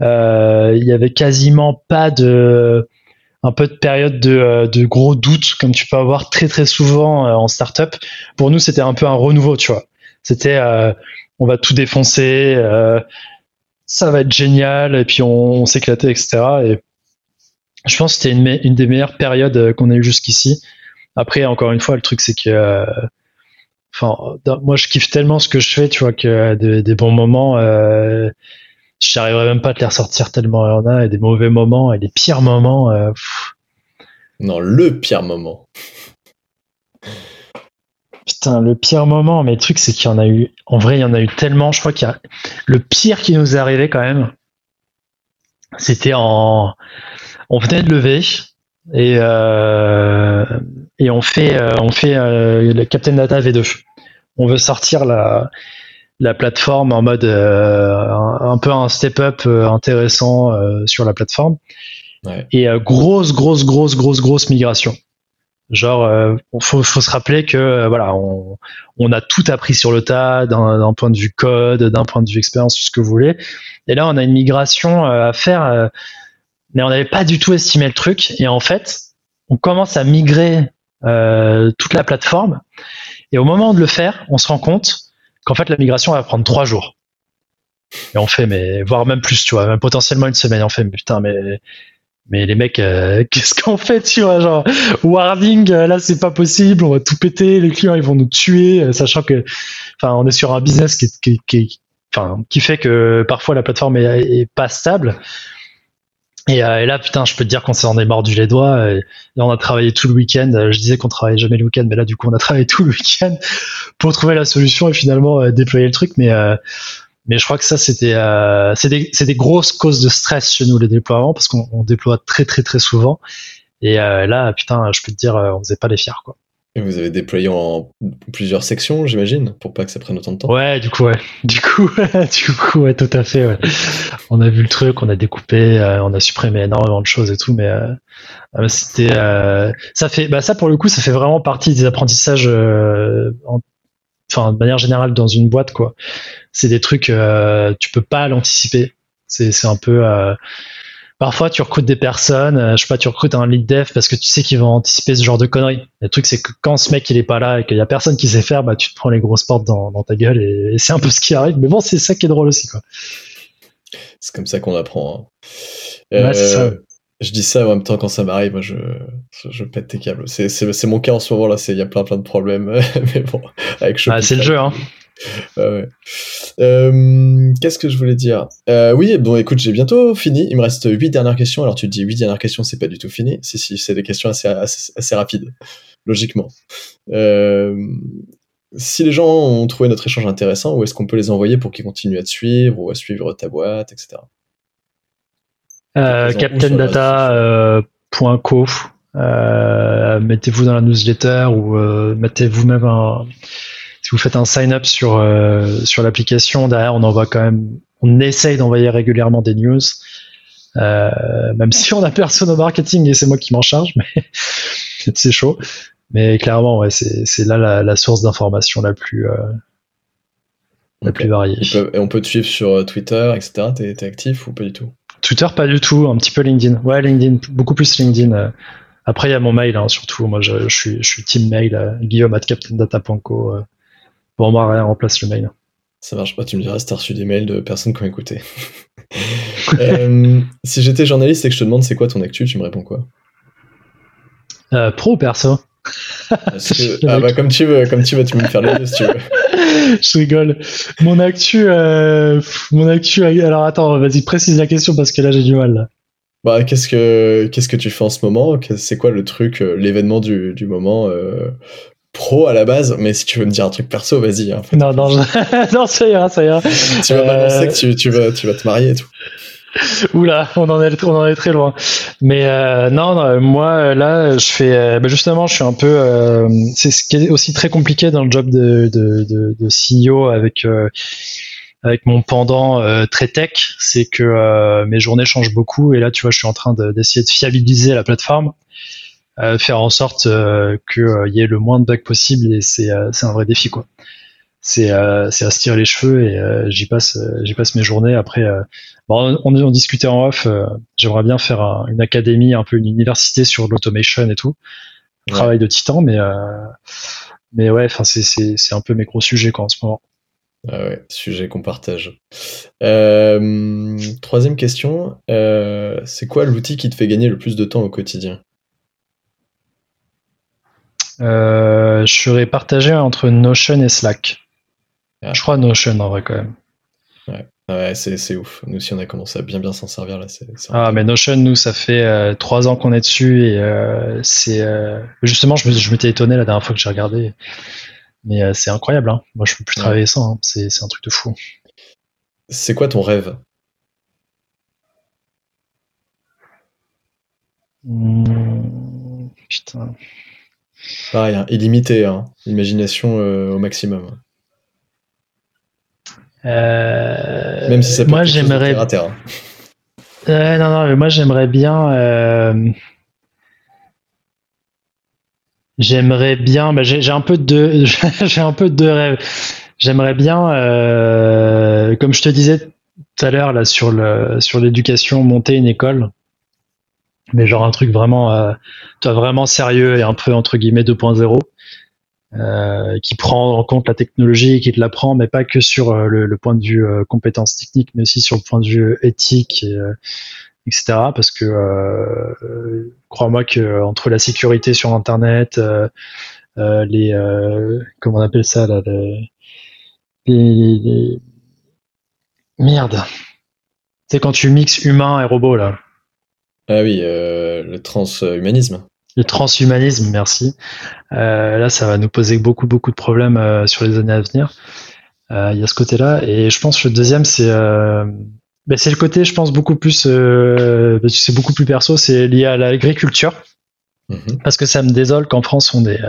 Il y avait quasiment pas de un peu de période de, euh, de, gros doutes comme tu peux avoir très très souvent euh, en startup. Pour nous, c'était un peu un renouveau, tu vois. C'était euh, on va tout défoncer, ça va être génial, et puis on, s'éclatait, etc. Et je pense que c'était une, des meilleures périodes qu'on a eu jusqu'ici. Après, encore une fois, le truc c'est que enfin moi je kiffe tellement ce que je fais, tu vois, que des, des bons moments j'arriverai même pas à te les ressortir tellement il y en a, et des mauvais moments, et les pires moments. Euh, non, le pire moment. Putain, le pire moment, mais le truc, c'est qu'il y en a eu. En vrai, il y en a eu tellement. Je crois qu'il y a. Le pire qui nous est arrivé quand même, c'était en. On venait de lever et, euh, et on fait, euh, on fait euh, le Captain Data V2. On veut sortir la, la plateforme en mode un, peu un step-up intéressant sur la plateforme. Et grosse, grosse, grosse, grosse, grosse migration. Genre, euh, faut, faut, se rappeler que euh, voilà, on, on, a tout appris sur le tas, d'un point de vue code, d'un point de vue expérience, tout ce que vous voulez. Et là, on a une migration euh, à faire, euh, mais on n'avait pas du tout estimé le truc. Et en fait, on commence à migrer toute la plateforme. Et au moment de le faire, on se rend compte qu'en fait, la migration va prendre trois jours. Et on fait, mais voire même plus, tu vois, potentiellement une semaine. On fait, mais putain, mais les mecs, euh, qu'est-ce qu'on fait, tu vois, genre, warning, euh, là, c'est pas possible, on va tout péter, les clients, ils vont nous tuer, euh, sachant que, enfin, on est sur un business qui, qui, qui, enfin, qui fait que parfois la plateforme est, pas stable. Et, et, là, putain, je peux te dire qu'on s'en est mordu les doigts. Et, on a travaillé tout le week-end. Je disais qu'on travaillait jamais le week-end, mais là, du coup, on a travaillé tout le week-end pour trouver la solution et finalement déployer le truc. Mais mais je crois que ça, c'était euh, c'est des, des, grosses causes de stress chez nous, les déploiements, parce qu'on déploie très, très, très souvent. Et euh, là, putain, je peux te dire, euh, on faisait pas les fiers, quoi. Et vous avez déployé en plusieurs sections, j'imagine, pour pas que ça prenne autant de temps. Ouais, du coup, ouais. Du coup, du coup, ouais, tout à fait. Ouais. On a vu le truc, on a découpé, euh, on a supprimé énormément de choses et tout, mais euh, euh c'était, euh, ça fait, bah ça pour le coup, ça fait vraiment partie des apprentissages en enfin de manière générale dans une boîte quoi. C'est des trucs euh, tu peux pas l'anticiper. C'est c'est un peu euh, parfois tu recrutes des personnes, euh, je sais pas, tu recrutes un lead dev parce que tu sais qu'ils vont anticiper ce genre de conneries. Le truc c'est que quand ce mec il est pas là et qu'il y a personne qui sait faire, bah tu te prends les grosses portes dans, dans ta gueule et, c'est un peu ce qui arrive. Mais bon, c'est ça qui est drôle aussi quoi. C'est comme ça qu'on apprend. Hein. Ouais, c'est ça. Euh, je dis ça en même temps quand ça m'arrive, moi je, je, pète tes câbles. C'est mon cas en ce moment là, il y a plein plein de problèmes, mais bon, avec ah, c'est le jeu, hein. Ouais. euh, Qu'est-ce que je voulais dire? Euh, Oui, bon, écoute, j'ai bientôt fini. Il me reste huit dernières questions. Alors tu te dis huit dernières questions, c'est pas du tout fini. Si, si, c'est des questions assez, assez, assez rapides, logiquement. Euh, si les gens ont trouvé notre échange intéressant, où est-ce qu'on peut les envoyer pour qu'ils continuent à te suivre ou à suivre ta boîte, etc. Euh, CaptainData.co. Euh, mettez-vous dans la newsletter ou mettez vous-même un. Si vous faites un sign-up sur sur l'application, derrière on envoie quand même, on essaye d'envoyer régulièrement des news. même si on a personne au marketing et c'est moi qui m'en charge, mais c'est chaud. Mais clairement, ouais, c'est là la, la source d'information la plus, la plus variée. Et on peut te suivre sur Twitter, etc. T'es es actif ou pas du tout? Twitter, pas du tout, un petit peu LinkedIn. Ouais, LinkedIn, beaucoup plus LinkedIn. Euh. Après, il y a mon mail, hein, surtout. Moi, je, suis, je suis team mail, euh, guillaume at captaindata.co. Euh. Bon, moi, rien remplace le mail. Ça marche pas, tu me diras si t'as reçu des mails de personnes qui ont écouté. si j'étais journaliste et que je te demande c'est quoi ton actu, tu me réponds quoi? Pro ou perso? Ah bah comme tu veux, comme tu veux, tu peux me faire les deux si tu veux. je rigole. Mon actu, euh, mon actu. Alors attends, vas-y précise la question parce que là j'ai du mal. Bah qu'est-ce que qu'est-ce que tu fais en ce moment? C'est quoi le truc, euh, l'événement du, du moment euh, pro à la base Mais si tu veux me dire un truc perso, vas-y. Hein, non non, non ça ira, ça ira. tu vas m'annoncer que tu, tu vas tu vas te marier et tout. Oula, on en est, on en est très loin. Mais euh, non, moi là, je fais, euh, bah, justement, je suis un peu. Euh, c'est ce qui est aussi très compliqué dans le job de, de, de, de CEO avec avec mon pendant très tech, c'est que mes journées changent beaucoup. Et là, tu vois, je suis en train d'essayer de, fiabiliser la plateforme, faire en sorte qu'il y ait le moins de bugs possible. Et c'est un vrai défi, quoi. C'est euh, c'est à se tirer les cheveux et euh, j'y passe euh, j'y passe mes journées. Après bon, on, on discutait en off j'aimerais bien faire une académie un peu une université sur l'automation et tout. Travail de titan mais mais ouais enfin c'est c'est c'est un peu mes gros sujets quoi en ce moment. Ah ouais, sujet qu'on partage. Euh, troisième question, euh, c'est quoi l'outil qui te fait gagner le plus de temps au quotidien? euh, Je serais partagé entre Notion et Slack. Je crois Notion en vrai quand même. Ouais, ah ouais c'est ouf. Nous aussi on a commencé à bien bien s'en servir là. ah mais Notion nous ça fait euh, trois ans qu'on est dessus et euh, c'est euh, justement je m'étais étonné la dernière fois que j'ai regardé. Mais c'est incroyable. Hein. Moi, je peux plus travailler sans. Hein. C'est un truc de fou. C'est quoi ton rêve? Mmh, Putain. Pareil, hein, illimité, hein. imagination au maximum. Même si ça peut moi, j'aimerais. Euh, non, non, mais moi j'aimerais bien. Euh, j'aimerais bien. Bah, j'ai un peu de, j'ai un peu de rêve. J'aimerais bien, euh, comme je te disais tout à l'heure là sur le sur l'éducation, monter une école, mais genre un truc vraiment, toi vraiment sérieux et un peu entre guillemets 2.0. Euh, qui prend en compte la technologie et qui te l'apprend, mais pas que sur euh, le, point de vue euh, compétences techniques, mais aussi sur le point de vue éthique, et, etc. Parce que crois-moi que entre la sécurité sur Internet, les comment on appelle ça là, les, merde, c'est quand tu mixes humain et robot là. Ah oui, le transhumanisme. Le transhumanisme, merci. Euh, là, ça va nous poser beaucoup, beaucoup de problèmes euh, sur les années à venir. Euh, il y a ce côté-là. Et je pense que le deuxième, c'est ben, c'est le côté, je pense, beaucoup plus, c'est beaucoup plus perso, c'est lié à l'agriculture. Mhm. Parce que ça me désole qu'en France, on, est,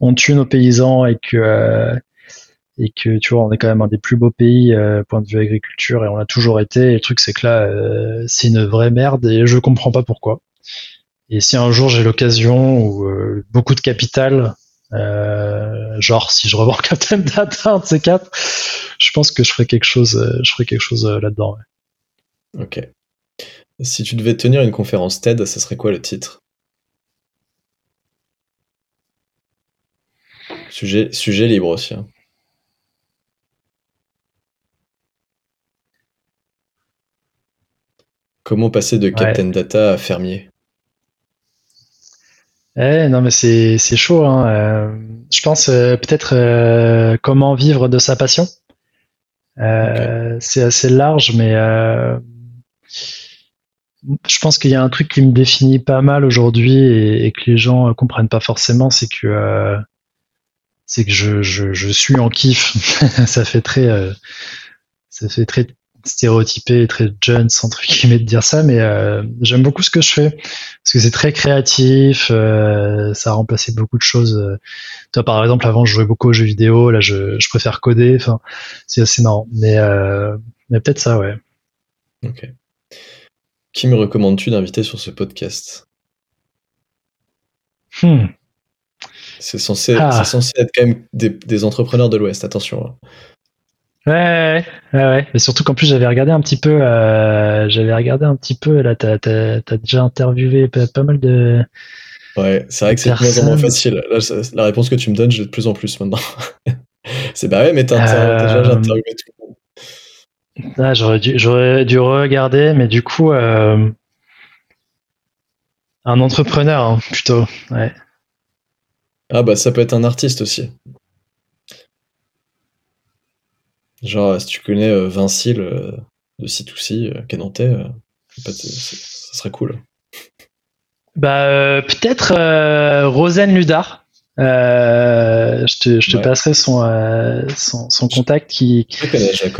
on tue nos paysans et que, et que, tu vois, on est quand même un des plus beaux pays, point de vue agriculture, et on l'a toujours été. Et le truc, c'est que là, c'est une vraie merde et je comprends pas pourquoi. Et si un jour j'ai l'occasion ou euh, beaucoup de capital, euh, genre si je revends Captain Data, un de ces quatre, je pense que je ferai quelque chose, euh, je ferai quelque chose là-dedans. Ok. Si tu devais tenir une conférence TED, ça serait quoi le titre? Sujet, sujet libre aussi. Hein. Comment passer de Captain Data à fermier? Eh, non, mais c'est, c'est chaud. Hein. Euh, je pense euh, peut-être euh, comment vivre de sa passion. C'est assez large, mais je pense qu'il y a un truc qui me définit pas mal aujourd'hui et, que les gens comprennent pas forcément, c'est que c'est que je, je, je, suis en kiff. ça fait très ça fait très stéréotypé et très jeune, entre guillemets, de dire ça, mais euh, j'aime beaucoup ce que je fais parce que c'est très créatif, euh, ça a remplacé beaucoup de choses. Euh. Toi, par exemple, avant, je jouais beaucoup aux jeux vidéo, là, je, je préfère coder. Enfin, c'est assez marrant, mais, mais peut-être ça, ouais. Ok. Qui me recommandes-tu d'inviter sur ce podcast? Hmm. C'est censé, ah. censé être quand même des, des entrepreneurs de l'Ouest, attention. Hein. Ouais, ouais, ouais, Mais surtout qu'en plus, j'avais regardé un petit peu, euh, j'avais regardé un petit peu, là, t'as, as, déjà interviewé pas, mal de. Ouais, c'est vrai que c'est de moins en moins facile. Là, la réponse que tu me donnes, j'ai de plus en plus maintenant. c'est bah ouais, mais t'as, déjà euh, interviewé tout le monde. Ah, j'aurais dû, j'aurais dû regarder, mais du coup, euh, un entrepreneur, hein, plutôt, ouais. Ah bah ça peut être un artiste aussi. Genre, si tu connais euh, Vincile euh, de C2C, euh, Canantais, ça serait cool. Bah, peut-être Rosen Ludar. je te, je te passerai son, son, son, contact qui,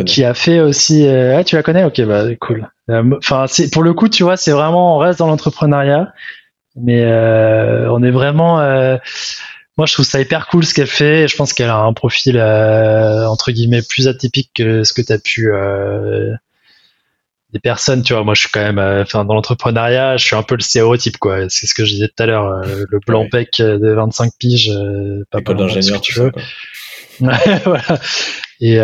qui a fait aussi. ah, tu la connais? Ok, bah cool. Enfin, pour le coup, tu vois, c'est vraiment on reste dans l'entrepreneuriat, mais on est vraiment moi, je trouve ça hyper cool ce qu'elle fait. Je pense qu'elle a un profil euh, entre guillemets plus atypique que ce que tu as pu euh, des personnes. Tu vois, moi, je suis quand même, euh, enfin, dans l'entrepreneuriat, je suis un peu le stéréotype, quoi. C'est ce que je disais tout à l'heure, euh, le blanc pec de 25 piges, pas pas d'ingénieur, tu veux. voilà. Et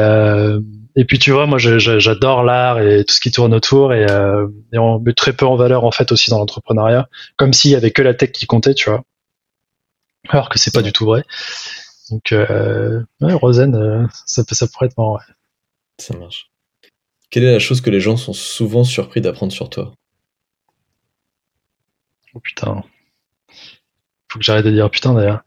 et puis tu vois, moi, j'adore l'art et tout ce qui tourne autour, et, et on met très peu en valeur en fait aussi dans l'entrepreneuriat, comme s'il y avait que la tech qui comptait, tu vois alors que c'est pas du tout vrai. Donc, euh, ouais, Rosen, euh, ça, ça pourrait être marrant. Ouais. Ça marche. Quelle est la chose que les gens sont souvent surpris d'apprendre sur toi? Oh putain. Faut que j'arrête de dire putain d'ailleurs.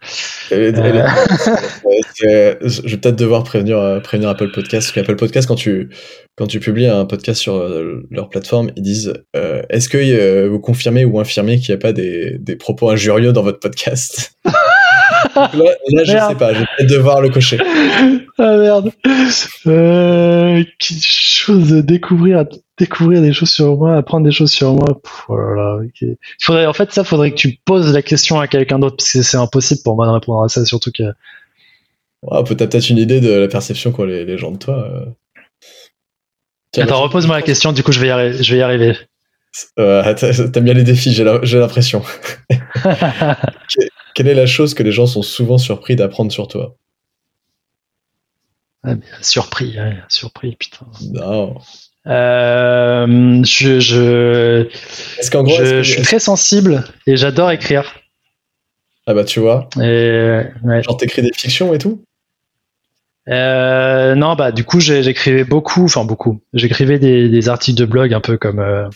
Euh, je vais peut-être devoir prévenir, prévenir Apple Podcast. Parce qu'Apple Podcast, quand tu, quand tu publies un podcast sur leur plateforme, ils disent Est-ce que vous confirmez ou infirmez qu'il n'y a pas des, des propos injurieux dans votre podcast? là, je sais pas, je vais devoir le cocher. Ah merde. Euh, chose de découvrir, découvrir des choses sur moi, apprendre des choses sur moi. Oh faudrait, en fait, ça, faudrait que tu poses la question à quelqu'un d'autre parce que c'est impossible pour moi de répondre à ça, surtout que. Ouais, t'as peut-être une idée de la perception qu'ont les, gens de toi. Euh. Attends, repose-moi la question, du coup, je vais y, arriver. Je vais y arriver. Euh, T'aimes bien les défis, j'ai l'impression. Quelle est la chose que les gens sont souvent surpris d'apprendre sur toi? Ah, Surpris, surpris, putain. Non. Euh, je, je, je, suis très sensible et j'adore écrire. Ah bah tu vois. Et, Genre t'écris des fictions et tout? Euh, non, bah du coup j'écrivais beaucoup, enfin beaucoup. J'écrivais des, articles de blog un peu comme euh,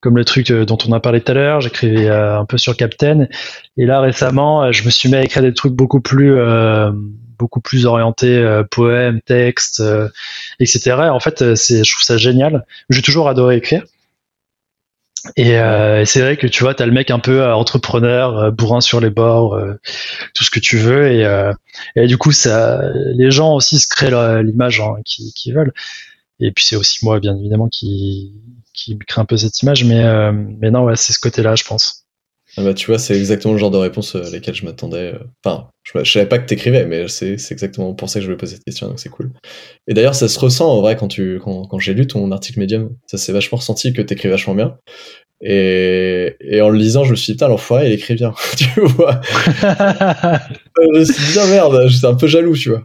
comme le truc euh, dont on a parlé tout à l'heure. J'écrivais un peu sur Captain. Et là récemment, je me suis mis à écrire des trucs beaucoup plus beaucoup plus orientés poèmes, textes, etc. en fait, c'est je trouve ça génial. J'ai toujours adoré écrire. Euh, et, c'est vrai que tu vois, tu as le mec un peu euh, entrepreneur, euh, bourrin sur les bords, tout ce que tu veux. Et, du coup, ça, les gens aussi se créent l'image hein, qu'ils veulent. Et puis c'est aussi moi, bien évidemment, qui, qui crée un peu cette image. Mais, mais non, ouais, c'est ce côté-là, je pense. Ah bah, tu vois, c'est exactement le genre de réponse à laquelle je m'attendais. Enfin, je, je, savais pas que t'écrivais, mais c'est exactement pour ça que je voulais poser cette question, donc c'est cool. Et d'ailleurs, ça se ressent en vrai quand, tu, quand, quand j'ai lu ton article Medium. Ça s'est vachement ressenti que t'écris vachement bien. Et, et, en le lisant, je me suis dit, putain, l'enfoiré, il écrit bien, tu vois. je me suis dit, ah, merde, j'étais un peu jaloux, tu vois.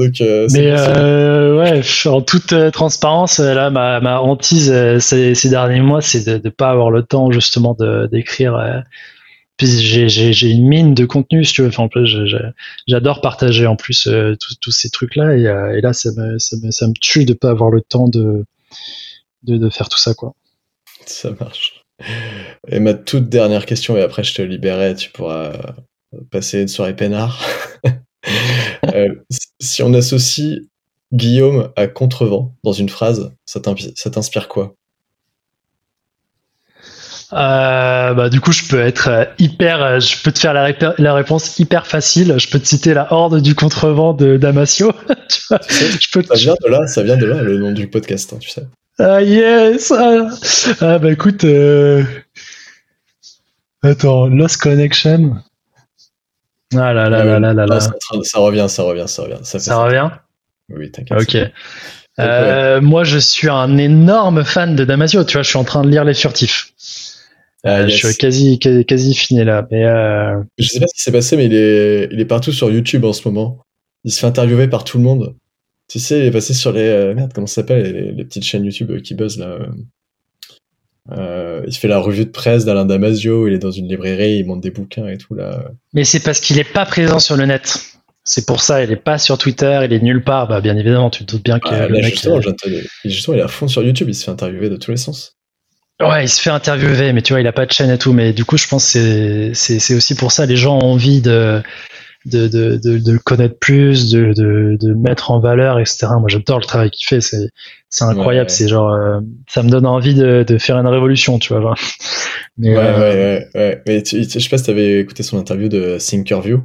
Donc, euh, Mais euh, ouais, en toute euh, transparence, là, ma, ma hantise ces, ces, derniers mois, c'est de ne pas avoir le temps justement d'écrire. Puis j'ai une mine de contenu, si tu veux. Enfin, j'adore partager en plus tous ces trucs-là. Et, et, là, ça me, ça, me, ça me tue de pas avoir le temps de, de, de faire tout ça, quoi. Ça marche. Et ma toute dernière question, et après je te libérerai, tu pourras passer une soirée peinard. Euh, si on associe Guillaume à contrevent dans une phrase, ça t'inspire quoi? Euh, bah, du coup, je peux être euh, hyper, je peux te faire la, la, réponse hyper facile. Je peux te citer la horde du contrevent de Damasio. je peux ça vient de là, ça vient de là, le nom du podcast, hein, tu sais. Ah yes ah, ah, bah écoute, euh... attends, Lost Connection. Ah là là là là là là. Ça, revient, ça revient, ça revient. Ça, ça revient? Oui, t'inquiète. Ok. Euh, moi, je suis un énorme fan de Damasio. Tu vois, je suis en train de lire Les Furtifs. Ah, euh, je suis quasi, quasi, quasi, fini là. Mais euh... Je sais pas ce qui s'est passé, mais il est, il est partout sur YouTube en ce moment. Il se fait interviewer par tout le monde. Tu sais, il est passé sur les. Merde, comment ça s'appelle les, petites chaînes YouTube qui buzzent là. Euh, il fait la revue de presse d'Alain Damasio, il est dans une librairie, il monte des bouquins et tout là. Mais c'est parce qu'il n'est pas présent sur le net. C'est pour ça, il n'est pas sur Twitter, il est nulle part. Bah, bien évidemment, tu te doutes bien que. Ah, le justement, justement, il est à fond sur YouTube, il se fait interviewer de tous les sens. Ouais, il se fait interviewer, mais tu vois, il a pas de chaîne et tout. Mais du coup, je pense que c'est aussi pour ça, les gens ont envie de, de, de, de, de, le connaître plus, de, de, de le mettre en valeur, etc. Moi, j'adore le travail qu'il fait. C'est, c'est incroyable. C'est genre, euh, ça me donne envie de, de faire une révolution, tu vois. Mais, ouais, euh, ouais, ouais, Mais tu, je sais pas si t'avais écouté son interview de Thinkerview.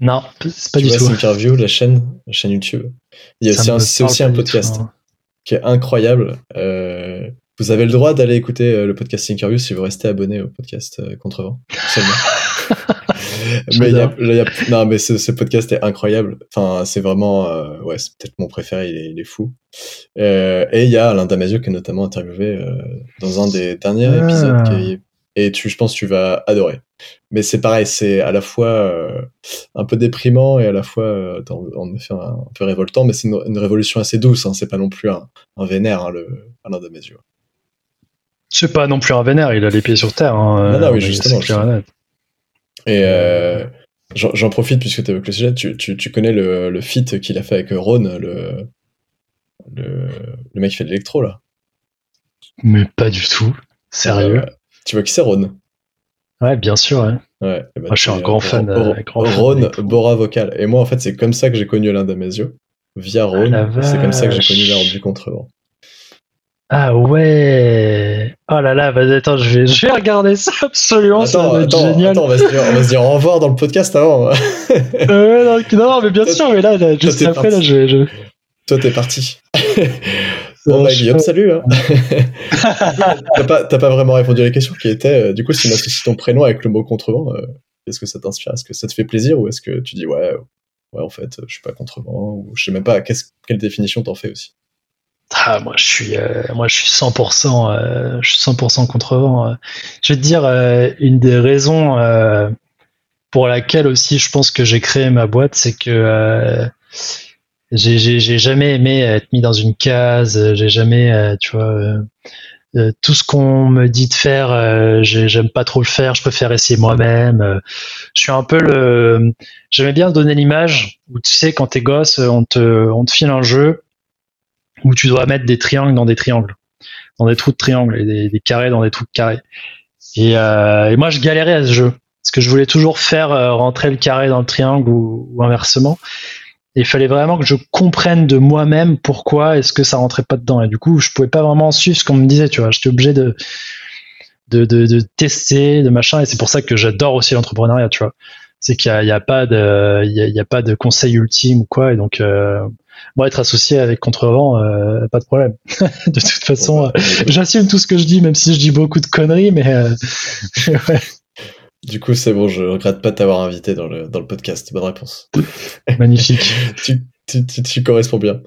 Non, c'est pas du vois, tout. Thinkerview, la chaîne, la chaîne YouTube. Il y a aussi c'est aussi un podcast hein. qui est incroyable. Euh, vous avez le droit d'aller écouter le podcast Thinkerview si vous restez abonné au podcast Contrevent. Seulement. mais y a, y a, non, mais ce, ce, podcast est incroyable. Enfin, c'est vraiment, euh, ouais, c'est peut-être mon préféré. Il est, il est fou. Euh, et il y a Alain Damasio qui est notamment interviewé euh, dans un des derniers ah. épisodes. Qui, et tu, je pense, que tu vas adorer. Mais c'est pareil, c'est à la fois euh, un peu déprimant et à la fois en effet un, un, peu révoltant, mais c'est une, une, révolution assez douce. Hein, c'est pas non plus un, un vénère, hein, le Alain Damasio. C'est pas non plus un vénère, il a les pieds sur terre. Hein, non, non, oui, justement. Et euh, j'en profite puisque tu évoques le sujet, tu, tu, tu connais le, le feat qu'il a fait avec Ron, le, le, le mec qui fait de l'électro là Mais pas du tout. Sérieux? Euh, Tu vois qui c'est Ron Ouais, bien sûr. Ouais. ouais bah, moi, je suis un grand fan. Euh, grand Ron, Bora Vocal. Et moi, en fait, c'est comme ça que j'ai connu Alain Damasio. Via Ron. Ah, c'est comme ça que j'ai connu l'ordre du contrevent. Ah ouais Oh là là, vas-y, attends, je vais, je vais regarder ça absolument, attends, ça va être attends, génial. Attends, on va, se dire, on va se dire au revoir dans le podcast avant. euh, non, non, mais bien sûr, mais là, là juste après, là, je vais. Je... Toi, t'es parti. bon, bah, Guillaume, salut. Hein. t'as pas, pas, vraiment répondu à la question qui était, euh, du coup, si on associe ton prénom avec le mot contrevent, euh, est-ce que ça t'inspire? Est-ce que ça te fait plaisir ou est-ce que tu dis, ouais, ouais, en fait, je suis pas contrevent ou je sais même pas quelle définition t'en fais aussi? Ah, moi, je suis, euh, moi, je suis 100%, euh, je suis 100% contrevent. Euh. Je vais te dire une des raisons pour laquelle aussi je pense que j'ai créé ma boîte, c'est que j'ai jamais aimé être mis dans une case. J'ai jamais, tu vois, tout ce qu'on me dit de faire, j'aime pas trop le faire. Je préfère essayer moi-même. je suis un peu le, j'aimais bien donner l'image où tu sais quand t'es gosse, on te, on te file un jeu où tu dois mettre des triangles dans des triangles, dans des trous de triangles et des, carrés dans des trous de carrés. Et, euh, et, moi, je galérais à ce jeu parce que je voulais toujours faire euh, rentrer le carré dans le triangle ou, inversement. Et il fallait vraiment que je comprenne de moi-même pourquoi est-ce que ça rentrait pas dedans. Et du coup, je pouvais pas vraiment suivre ce qu'on me disait, tu vois. J'étais obligé de, de, de, tester, de machin. Et c'est pour ça que j'adore aussi l'entrepreneuriat, tu vois. C'est qu'il n'y a, a, pas de, il y a, y a, pas de conseil ultime ou quoi. Et donc, euh, moi, être associé avec Contrevent, euh, pas de problème. de toute façon, euh, j'assume tout ce que je dis, même si je dis beaucoup de conneries, mais euh, ouais. Du coup, c'est bon, je regrette pas de t'avoir invité dans le, dans le podcast. Bonne réponse. Magnifique. tu, tu, tu, tu, corresponds bien.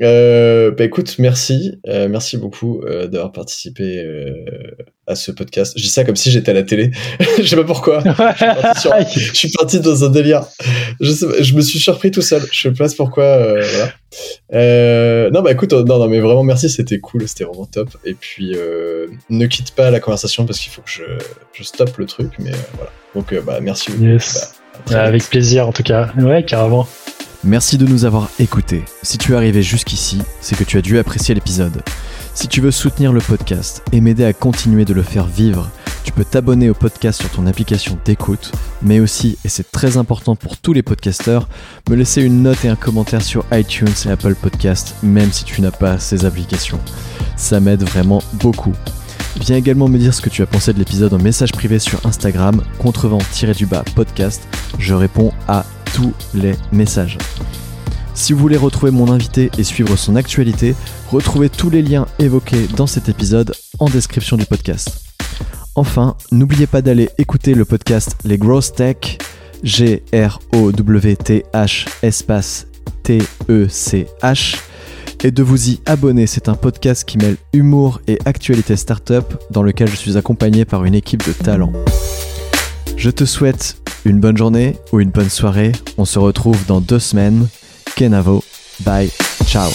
Euh, bah écoute, merci, euh, merci beaucoup euh, d'avoir participé euh, à ce podcast. Je dis ça comme si j'étais à la télé. je sais pas pourquoi. je, suis parti dans un délire. Je, sais, je me suis surpris tout seul. Je sais pas pourquoi. Euh, voilà. non bah écoute, non non mais vraiment merci, c'était cool, c'était vraiment top. Et puis ne quitte pas la conversation parce qu'il faut que je, je stoppe le truc, mais voilà. Donc bah merci. Yes. Bah, avec plaisir en tout cas. Ouais carrément. Merci de nous avoir écoutés. Si tu es arrivé jusqu'ici, c'est que tu as dû apprécier l'épisode. Si tu veux soutenir le podcast et m'aider à continuer de le faire vivre, tu peux t'abonner au podcast sur ton application d'écoute, mais aussi, et c'est très important pour tous les podcasteurs, me laisser une note et un commentaire sur iTunes et Apple Podcast, même si tu n'as pas ces applications. Ça m'aide vraiment beaucoup. Viens également me dire ce que tu as pensé de l'épisode en message privé sur Instagram, contrevent-du-bas podcast. Je réponds à tous les messages. Si vous voulez retrouver mon invité et suivre son actualité, retrouvez tous les liens évoqués dans cet épisode en description du podcast. Enfin, n'oubliez pas d'aller écouter le podcast Les Growth Tech, G-R-O-W-T-H espace T-E-C-H, et de vous y abonner. C'est un podcast qui mêle humour et actualité startup dans lequel je suis accompagné par une équipe de talents. Je te souhaite une bonne journée ou une bonne soirée. On se retrouve dans deux semaines. Kenavo. Bye. Ciao.